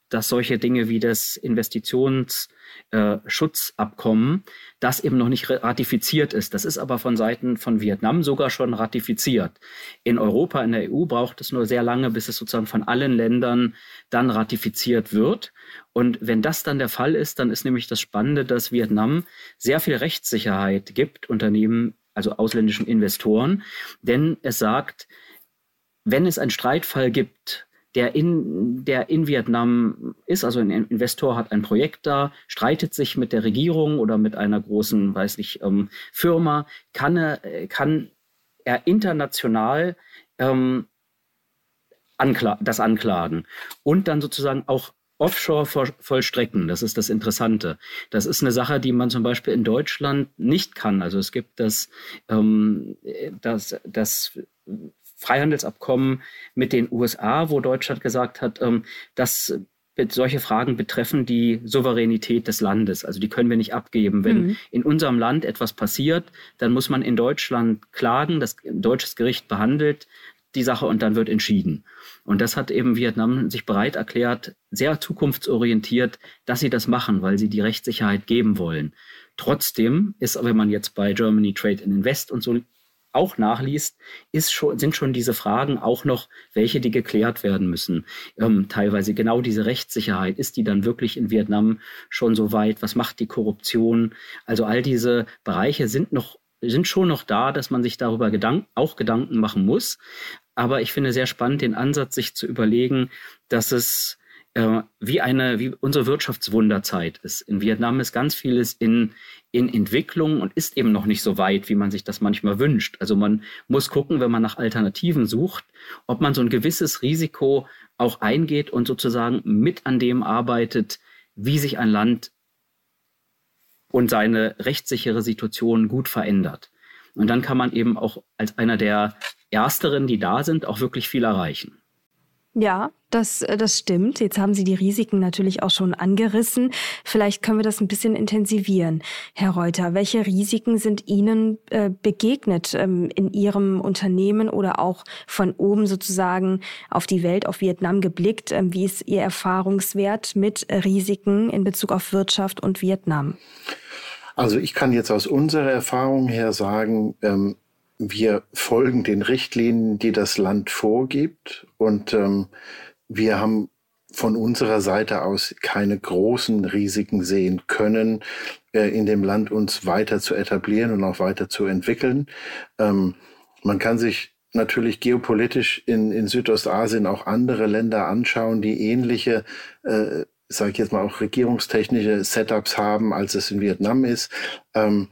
dass solche Dinge wie das Investitionsschutzabkommen, äh, das eben noch nicht ratifiziert ist. Das ist aber von Seiten von Vietnam sogar schon ratifiziert. In Europa, in der EU braucht es nur sehr lange, bis es sozusagen von allen Ländern dann ratifiziert wird. Und wenn das dann der Fall ist, dann ist nämlich das Spannende, dass Vietnam sehr viel Rechtssicherheit gibt, Unternehmen, also ausländischen Investoren, denn es sagt, wenn es einen Streitfall gibt, der in, der in Vietnam ist, also ein Investor hat ein Projekt da, streitet sich mit der Regierung oder mit einer großen, weiß nicht, ähm, Firma, kann er, kann er international ähm, ankla das anklagen und dann sozusagen auch offshore vollstrecken. Das ist das Interessante. Das ist eine Sache, die man zum Beispiel in Deutschland nicht kann. Also es gibt das, ähm, das, das Freihandelsabkommen mit den USA, wo Deutschland gesagt hat, ähm, dass solche Fragen betreffen die Souveränität des Landes. Also die können wir nicht abgeben. Wenn mhm. in unserem Land etwas passiert, dann muss man in Deutschland klagen. Das deutsches Gericht behandelt die Sache und dann wird entschieden. Und das hat eben Vietnam sich bereit erklärt, sehr zukunftsorientiert, dass sie das machen, weil sie die Rechtssicherheit geben wollen. Trotzdem ist, wenn man jetzt bei Germany Trade and Invest und so auch nachliest, schon, sind schon diese Fragen auch noch welche, die geklärt werden müssen. Ähm, teilweise genau diese Rechtssicherheit. Ist die dann wirklich in Vietnam schon so weit? Was macht die Korruption? Also all diese Bereiche sind noch sind schon noch da, dass man sich darüber Gedank auch Gedanken machen muss. Aber ich finde sehr spannend den Ansatz, sich zu überlegen, dass es äh, wie eine, wie unsere Wirtschaftswunderzeit ist. In Vietnam ist ganz vieles in, in Entwicklung und ist eben noch nicht so weit, wie man sich das manchmal wünscht. Also man muss gucken, wenn man nach Alternativen sucht, ob man so ein gewisses Risiko auch eingeht und sozusagen mit an dem arbeitet, wie sich ein Land und seine rechtssichere Situation gut verändert. Und dann kann man eben auch als einer der Ersteren, die da sind, auch wirklich viel erreichen. Ja, das, äh, das stimmt. Jetzt haben Sie die Risiken natürlich auch schon angerissen. Vielleicht können wir das ein bisschen intensivieren. Herr Reuter, welche Risiken sind Ihnen äh, begegnet ähm, in Ihrem Unternehmen oder auch von oben sozusagen auf die Welt, auf Vietnam geblickt? Ähm, wie ist Ihr Erfahrungswert mit Risiken in Bezug auf Wirtschaft und Vietnam? Also ich kann jetzt aus unserer Erfahrung her sagen, ähm, wir folgen den Richtlinien, die das Land vorgibt und ähm, wir haben von unserer Seite aus keine großen Risiken sehen können, äh, in dem Land uns weiter zu etablieren und auch weiter zu entwickeln. Ähm, man kann sich natürlich geopolitisch in, in Südostasien auch andere Länder anschauen, die ähnliche, äh, sage ich jetzt mal auch regierungstechnische Setups haben, als es in Vietnam ist. Ähm,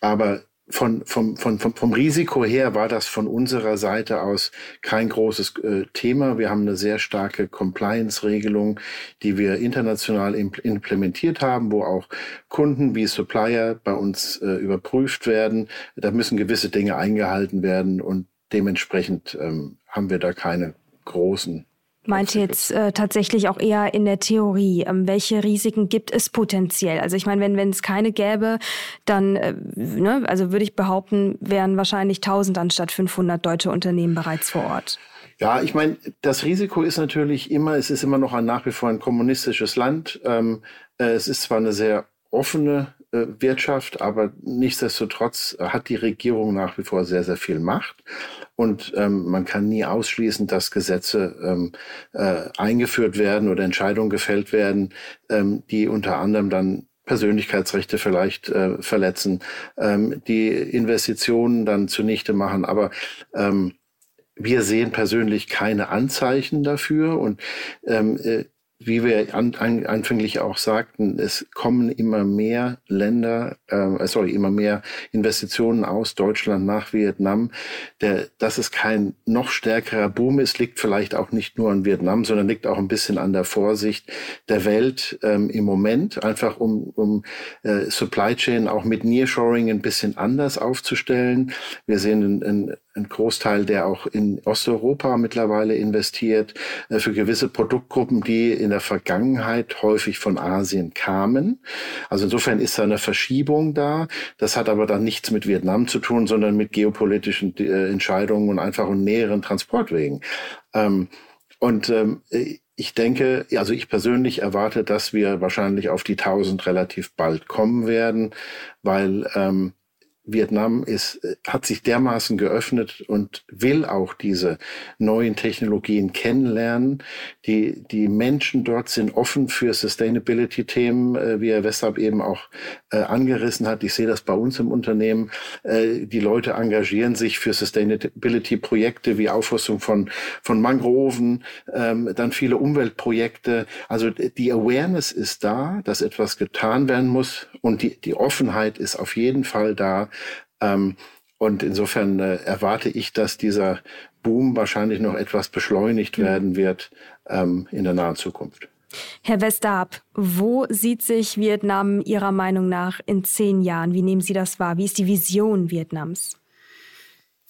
aber von, vom, von, vom, vom Risiko her war das von unserer Seite aus kein großes äh, Thema. Wir haben eine sehr starke Compliance-Regelung, die wir international implementiert haben, wo auch Kunden wie Supplier bei uns äh, überprüft werden. Da müssen gewisse Dinge eingehalten werden und dementsprechend ähm, haben wir da keine großen meinte jetzt äh, tatsächlich auch eher in der Theorie. Ähm, welche Risiken gibt es potenziell? Also ich meine, wenn wenn es keine gäbe, dann, äh, ne, also würde ich behaupten, wären wahrscheinlich 1000 anstatt 500 deutsche Unternehmen bereits vor Ort. Ja, ich meine, das Risiko ist natürlich immer, es ist immer noch ein nach wie vor ein kommunistisches Land. Ähm, äh, es ist zwar eine sehr offene Wirtschaft, aber nichtsdestotrotz hat die Regierung nach wie vor sehr, sehr viel Macht. Und ähm, man kann nie ausschließen, dass Gesetze ähm, äh, eingeführt werden oder Entscheidungen gefällt werden, ähm, die unter anderem dann Persönlichkeitsrechte vielleicht äh, verletzen, ähm, die Investitionen dann zunichte machen. Aber ähm, wir sehen persönlich keine Anzeichen dafür und ähm, äh, wie wir an, an, anfänglich auch sagten, es kommen immer mehr Länder, äh, sorry, immer mehr Investitionen aus Deutschland nach Vietnam. Der, dass es kein noch stärkerer Boom ist, liegt vielleicht auch nicht nur an Vietnam, sondern liegt auch ein bisschen an der Vorsicht der Welt ähm, im Moment, einfach um, um äh, Supply Chain auch mit Nearshoring ein bisschen anders aufzustellen. Wir sehen einen, einen ein Großteil, der auch in Osteuropa mittlerweile investiert, äh, für gewisse Produktgruppen, die in der Vergangenheit häufig von Asien kamen. Also insofern ist da eine Verschiebung da. Das hat aber dann nichts mit Vietnam zu tun, sondern mit geopolitischen äh, Entscheidungen und einfach näheren Transportwegen. Ähm, und ähm, ich denke, also ich persönlich erwarte, dass wir wahrscheinlich auf die 1000 relativ bald kommen werden, weil ähm, Vietnam ist, äh, hat sich dermaßen geöffnet und will auch diese neuen Technologien kennenlernen. Die, die Menschen dort sind offen für Sustainability-Themen, äh, wie Herr Westab eben auch äh, angerissen hat. Ich sehe das bei uns im Unternehmen. Die Leute engagieren sich für Sustainability-Projekte wie Aufrüstung von, von Mangroven, ähm, dann viele Umweltprojekte. Also die Awareness ist da, dass etwas getan werden muss und die, die Offenheit ist auf jeden Fall da, ähm, und insofern äh, erwarte ich, dass dieser Boom wahrscheinlich noch etwas beschleunigt mhm. werden wird ähm, in der nahen Zukunft. Herr Westarp, wo sieht sich Vietnam Ihrer Meinung nach in zehn Jahren? Wie nehmen Sie das wahr? Wie ist die Vision Vietnams?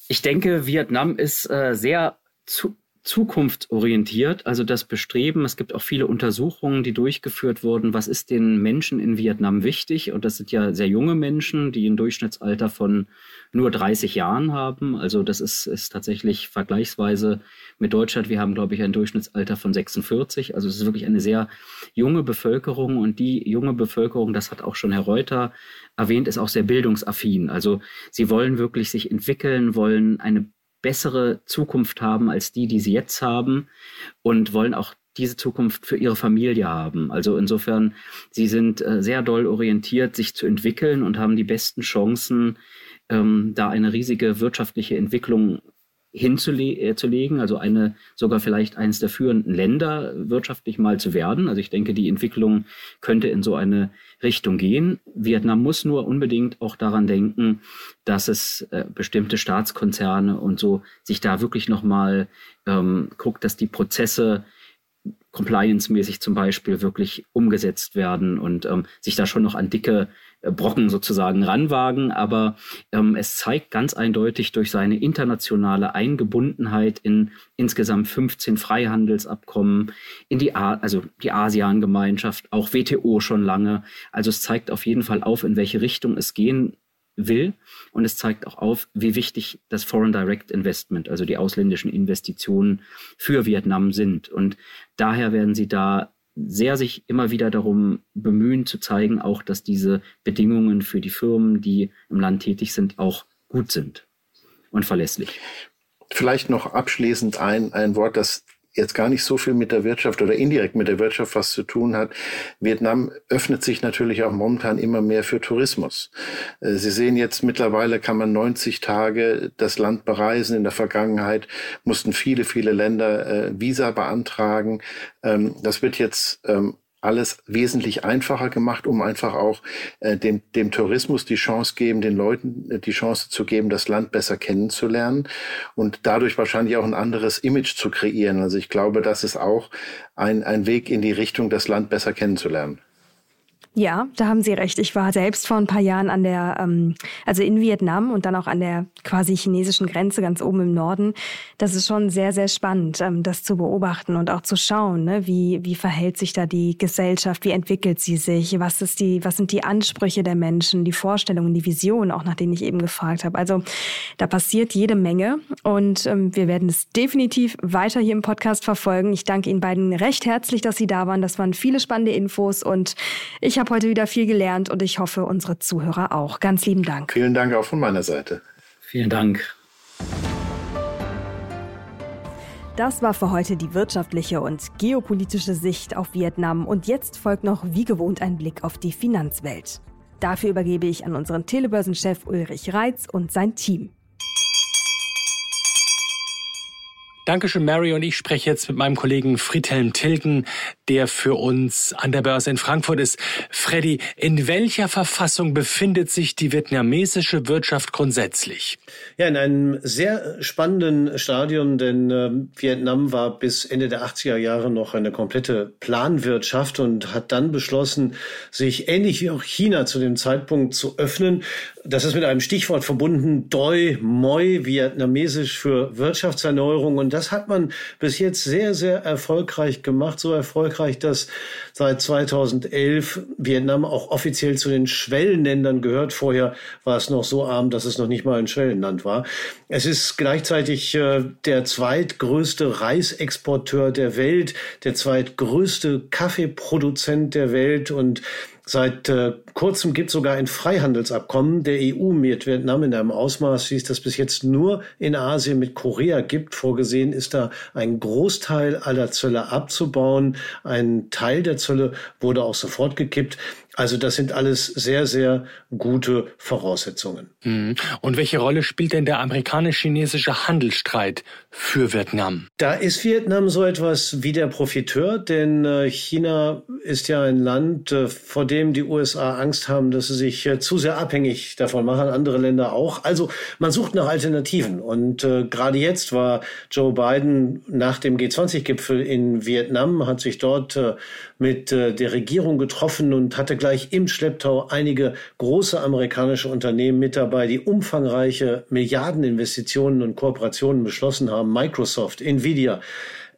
Ich denke, Vietnam ist äh, sehr zu, zukunftsorientiert, also das Bestreben, es gibt auch viele Untersuchungen, die durchgeführt wurden, was ist den Menschen in Vietnam wichtig? Und das sind ja sehr junge Menschen, die ein Durchschnittsalter von nur 30 Jahren haben. Also das ist, ist tatsächlich vergleichsweise mit Deutschland. Wir haben, glaube ich, ein Durchschnittsalter von 46. Also es ist wirklich eine sehr junge Bevölkerung und die junge Bevölkerung, das hat auch schon Herr Reuter erwähnt, ist auch sehr bildungsaffin. Also sie wollen wirklich sich entwickeln, wollen eine bessere Zukunft haben als die, die sie jetzt haben und wollen auch diese Zukunft für ihre Familie haben. Also insofern, sie sind äh, sehr doll orientiert, sich zu entwickeln und haben die besten Chancen, ähm, da eine riesige wirtschaftliche Entwicklung hinzulegen, äh, also eine sogar vielleicht eines der führenden Länder wirtschaftlich mal zu werden. Also ich denke, die Entwicklung könnte in so eine Richtung gehen. Vietnam muss nur unbedingt auch daran denken, dass es äh, bestimmte Staatskonzerne und so sich da wirklich nochmal ähm, guckt, dass die Prozesse compliance-mäßig zum Beispiel wirklich umgesetzt werden und ähm, sich da schon noch an dicke Brocken sozusagen ranwagen. Aber ähm, es zeigt ganz eindeutig durch seine internationale Eingebundenheit in insgesamt 15 Freihandelsabkommen, in die, A also die ASEAN-Gemeinschaft, auch WTO schon lange. Also es zeigt auf jeden Fall auf, in welche Richtung es gehen will. Und es zeigt auch auf, wie wichtig das Foreign Direct Investment, also die ausländischen Investitionen für Vietnam sind. Und daher werden sie da sehr sich immer wieder darum bemühen zu zeigen, auch dass diese Bedingungen für die Firmen, die im Land tätig sind, auch gut sind und verlässlich. Vielleicht noch abschließend ein, ein Wort, das jetzt gar nicht so viel mit der Wirtschaft oder indirekt mit der Wirtschaft was zu tun hat. Vietnam öffnet sich natürlich auch momentan immer mehr für Tourismus. Äh, Sie sehen jetzt mittlerweile kann man 90 Tage das Land bereisen. In der Vergangenheit mussten viele, viele Länder äh, Visa beantragen. Ähm, das wird jetzt ähm, alles wesentlich einfacher gemacht, um einfach auch äh, dem, dem Tourismus die Chance geben, den Leuten äh, die Chance zu geben, das Land besser kennenzulernen und dadurch wahrscheinlich auch ein anderes Image zu kreieren. Also ich glaube, das ist auch ein, ein Weg in die Richtung, das Land besser kennenzulernen. Ja, da haben Sie recht. Ich war selbst vor ein paar Jahren an der, ähm, also in Vietnam und dann auch an der quasi chinesischen Grenze ganz oben im Norden. Das ist schon sehr, sehr spannend, ähm, das zu beobachten und auch zu schauen, ne? wie, wie verhält sich da die Gesellschaft, wie entwickelt sie sich, was ist die, was sind die Ansprüche der Menschen, die Vorstellungen, die Visionen, auch nach denen ich eben gefragt habe. Also da passiert jede Menge und ähm, wir werden es definitiv weiter hier im Podcast verfolgen. Ich danke Ihnen beiden recht herzlich, dass Sie da waren. Das waren viele spannende Infos und ich habe habe heute wieder viel gelernt und ich hoffe, unsere Zuhörer auch. Ganz lieben Dank. Vielen Dank auch von meiner Seite. Vielen Dank. Das war für heute die wirtschaftliche und geopolitische Sicht auf Vietnam und jetzt folgt noch wie gewohnt ein Blick auf die Finanzwelt. Dafür übergebe ich an unseren Telebörsenchef Ulrich Reitz und sein Team. Dankeschön, Mary. Und ich spreche jetzt mit meinem Kollegen Friedhelm Tilgen, der für uns an der Börse in Frankfurt ist. Freddy, in welcher Verfassung befindet sich die vietnamesische Wirtschaft grundsätzlich? Ja, in einem sehr spannenden Stadium, denn äh, Vietnam war bis Ende der 80er Jahre noch eine komplette Planwirtschaft und hat dann beschlossen, sich ähnlich wie auch China zu dem Zeitpunkt zu öffnen. Das ist mit einem Stichwort verbunden, Doi Moi, vietnamesisch für Wirtschaftserneuerung. Und das hat man bis jetzt sehr, sehr erfolgreich gemacht. So erfolgreich, dass seit 2011 Vietnam auch offiziell zu den Schwellenländern gehört. Vorher war es noch so arm, dass es noch nicht mal ein Schwellenland war. Es ist gleichzeitig äh, der zweitgrößte Reisexporteur der Welt, der zweitgrößte Kaffeeproduzent der Welt und Seit äh, kurzem gibt es sogar ein Freihandelsabkommen der EU mit Vietnam in einem Ausmaß, wie es das bis jetzt nur in Asien mit Korea gibt. Vorgesehen ist da ein Großteil aller Zölle abzubauen. Ein Teil der Zölle wurde auch sofort gekippt. Also das sind alles sehr, sehr gute Voraussetzungen. Mhm. Und welche Rolle spielt denn der amerikanisch-chinesische Handelsstreit für Vietnam? Da ist Vietnam so etwas wie der Profiteur, denn äh, China ist ja ein Land, äh, vor dem die USA Angst haben, dass sie sich äh, zu sehr abhängig davon machen, andere Länder auch. Also man sucht nach Alternativen. Und gerade jetzt war Joe Biden nach dem G20-Gipfel in Vietnam, hat sich dort mit der Regierung getroffen und hatte gleich im Schlepptau einige große amerikanische Unternehmen mit dabei, die umfangreiche Milliardeninvestitionen und Kooperationen beschlossen haben. Microsoft, Nvidia,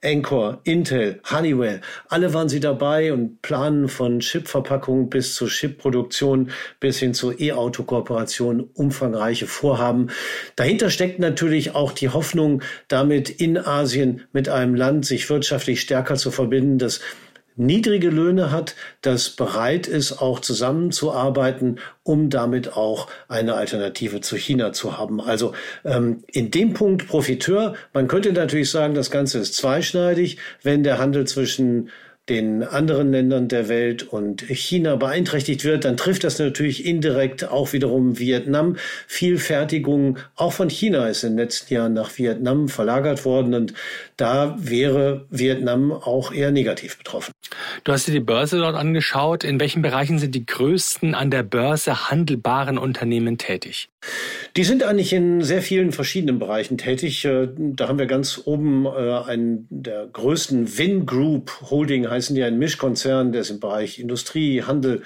Anchor, Intel, Honeywell, alle waren sie dabei und planen von Chipverpackung bis zur Chipproduktion bis hin zur E-Auto-Kooperation umfangreiche Vorhaben. Dahinter steckt natürlich auch die Hoffnung, damit in Asien mit einem Land sich wirtschaftlich stärker zu verbinden, das niedrige Löhne hat, das bereit ist, auch zusammenzuarbeiten, um damit auch eine Alternative zu China zu haben. Also ähm, in dem Punkt Profiteur. Man könnte natürlich sagen, das Ganze ist zweischneidig, wenn der Handel zwischen den anderen Ländern der Welt und China beeinträchtigt wird, dann trifft das natürlich indirekt auch wiederum Vietnam. Viel Fertigung auch von China ist in den letzten Jahren nach Vietnam verlagert worden und da wäre Vietnam auch eher negativ betroffen. Du hast dir die Börse dort angeschaut. In welchen Bereichen sind die größten an der Börse handelbaren Unternehmen tätig? Die sind eigentlich in sehr vielen verschiedenen Bereichen tätig. Äh, da haben wir ganz oben äh, einen der größten Win Group Holding heißen die, ein Mischkonzern, der ist im Bereich Industrie, Handel,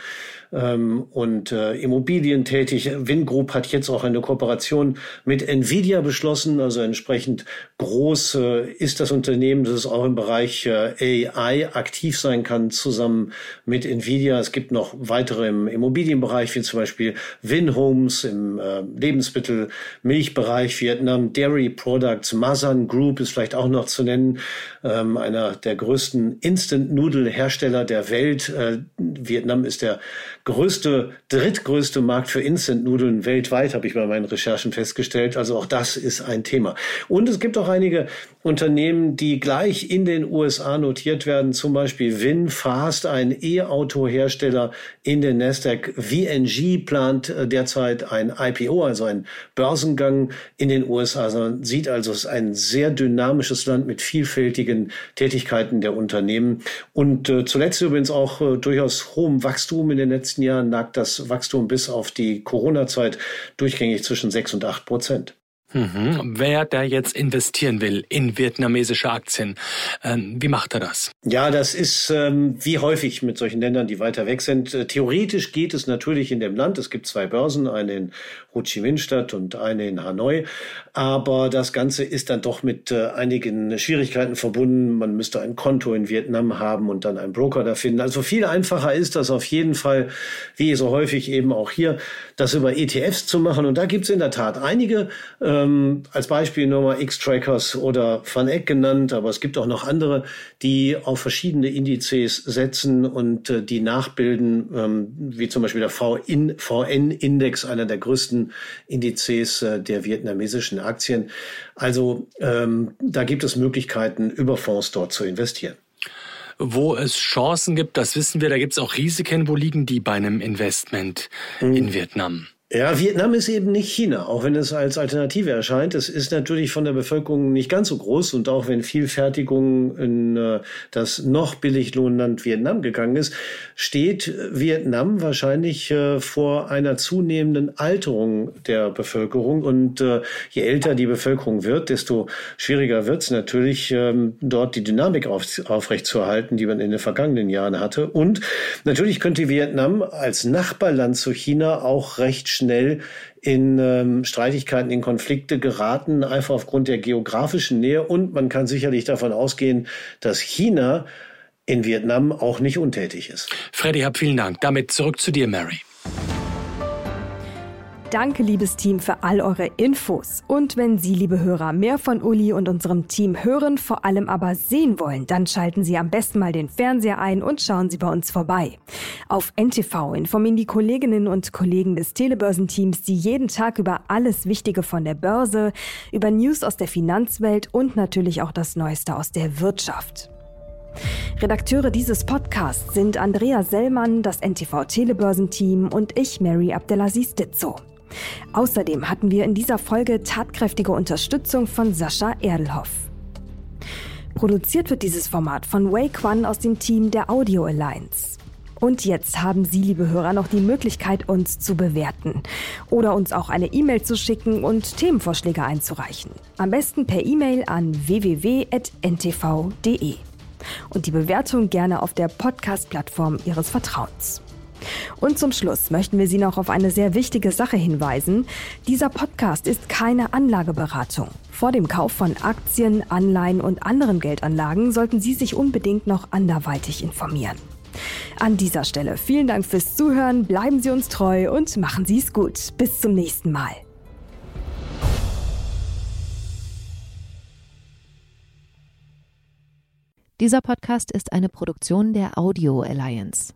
ähm, und äh, Immobilien tätig. Wingroup hat jetzt auch eine Kooperation mit Nvidia beschlossen, also entsprechend groß äh, ist das Unternehmen, dass es auch im Bereich äh, AI aktiv sein kann, zusammen mit Nvidia. Es gibt noch weitere im Immobilienbereich, wie zum Beispiel Winhomes im äh, Lebensmittel, Milchbereich, Vietnam, Dairy Products, Masan Group ist vielleicht auch noch zu nennen, ähm, einer der größten Instant-Nudel-Hersteller der Welt. Äh, Vietnam ist der größte, drittgrößte Markt für Instant-Nudeln weltweit, habe ich bei meinen Recherchen festgestellt. Also auch das ist ein Thema. Und es gibt auch einige Unternehmen, die gleich in den USA notiert werden, zum Beispiel VinFast, ein E-Auto-Hersteller in den Nasdaq. VNG plant äh, derzeit ein IPO, also ein Börsengang in den USA. Also man sieht also, es ist ein sehr dynamisches Land mit vielfältigen Tätigkeiten der Unternehmen. Und äh, zuletzt übrigens auch äh, durchaus hohem Wachstum. In den letzten Jahren lag das Wachstum bis auf die Corona-Zeit durchgängig zwischen sechs und acht Prozent. Mhm. Wer da jetzt investieren will in vietnamesische Aktien, ähm, wie macht er das? Ja, das ist ähm, wie häufig mit solchen Ländern, die weiter weg sind. Äh, theoretisch geht es natürlich in dem Land. Es gibt zwei Börsen, eine in Ho Chi Minh Stadt und eine in Hanoi. Aber das Ganze ist dann doch mit äh, einigen Schwierigkeiten verbunden. Man müsste ein Konto in Vietnam haben und dann einen Broker da finden. Also viel einfacher ist das auf jeden Fall, wie so häufig eben auch hier, das über ETFs zu machen. Und da gibt es in der Tat einige. Äh, ähm, als Beispiel nur mal X-Trackers oder Van Eck genannt, aber es gibt auch noch andere, die auf verschiedene Indizes setzen und äh, die nachbilden, ähm, wie zum Beispiel der VN-Index, einer der größten Indizes äh, der vietnamesischen Aktien. Also ähm, da gibt es Möglichkeiten, über Fonds dort zu investieren. Wo es Chancen gibt, das wissen wir, da gibt es auch Risiken. Wo liegen die bei einem Investment hm. in Vietnam? Ja, Vietnam ist eben nicht China, auch wenn es als Alternative erscheint. Es ist natürlich von der Bevölkerung nicht ganz so groß und auch wenn viel Fertigung in äh, das noch Billiglohnland Vietnam gegangen ist, steht Vietnam wahrscheinlich äh, vor einer zunehmenden Alterung der Bevölkerung. Und äh, je älter die Bevölkerung wird, desto schwieriger wird es natürlich, ähm, dort die Dynamik auf, aufrechtzuerhalten, die man in den vergangenen Jahren hatte. Und natürlich könnte Vietnam als Nachbarland zu China auch recht schnell schnell in ähm, Streitigkeiten, in Konflikte geraten, einfach aufgrund der geografischen Nähe. Und man kann sicherlich davon ausgehen, dass China in Vietnam auch nicht untätig ist. Freddy, hab vielen Dank. Damit zurück zu dir, Mary. Danke, liebes Team, für all eure Infos. Und wenn Sie, liebe Hörer, mehr von Uli und unserem Team hören, vor allem aber sehen wollen, dann schalten Sie am besten mal den Fernseher ein und schauen Sie bei uns vorbei. Auf NTV informieren die Kolleginnen und Kollegen des Telebörsenteams Sie jeden Tag über alles Wichtige von der Börse, über News aus der Finanzwelt und natürlich auch das Neueste aus der Wirtschaft. Redakteure dieses Podcasts sind Andrea Sellmann, das NTV Telebörsenteam und ich, Mary Abdelaziz Ditzo. Außerdem hatten wir in dieser Folge tatkräftige Unterstützung von Sascha Erdelhoff. Produziert wird dieses Format von Wei Quan aus dem Team der Audio Alliance. Und jetzt haben Sie, liebe Hörer, noch die Möglichkeit, uns zu bewerten oder uns auch eine E-Mail zu schicken und Themenvorschläge einzureichen. Am besten per E-Mail an www.ntv.de. Und die Bewertung gerne auf der Podcast-Plattform Ihres Vertrauens. Und zum Schluss möchten wir Sie noch auf eine sehr wichtige Sache hinweisen. Dieser Podcast ist keine Anlageberatung. Vor dem Kauf von Aktien, Anleihen und anderen Geldanlagen sollten Sie sich unbedingt noch anderweitig informieren. An dieser Stelle vielen Dank fürs Zuhören, bleiben Sie uns treu und machen Sie es gut. Bis zum nächsten Mal. Dieser Podcast ist eine Produktion der Audio Alliance.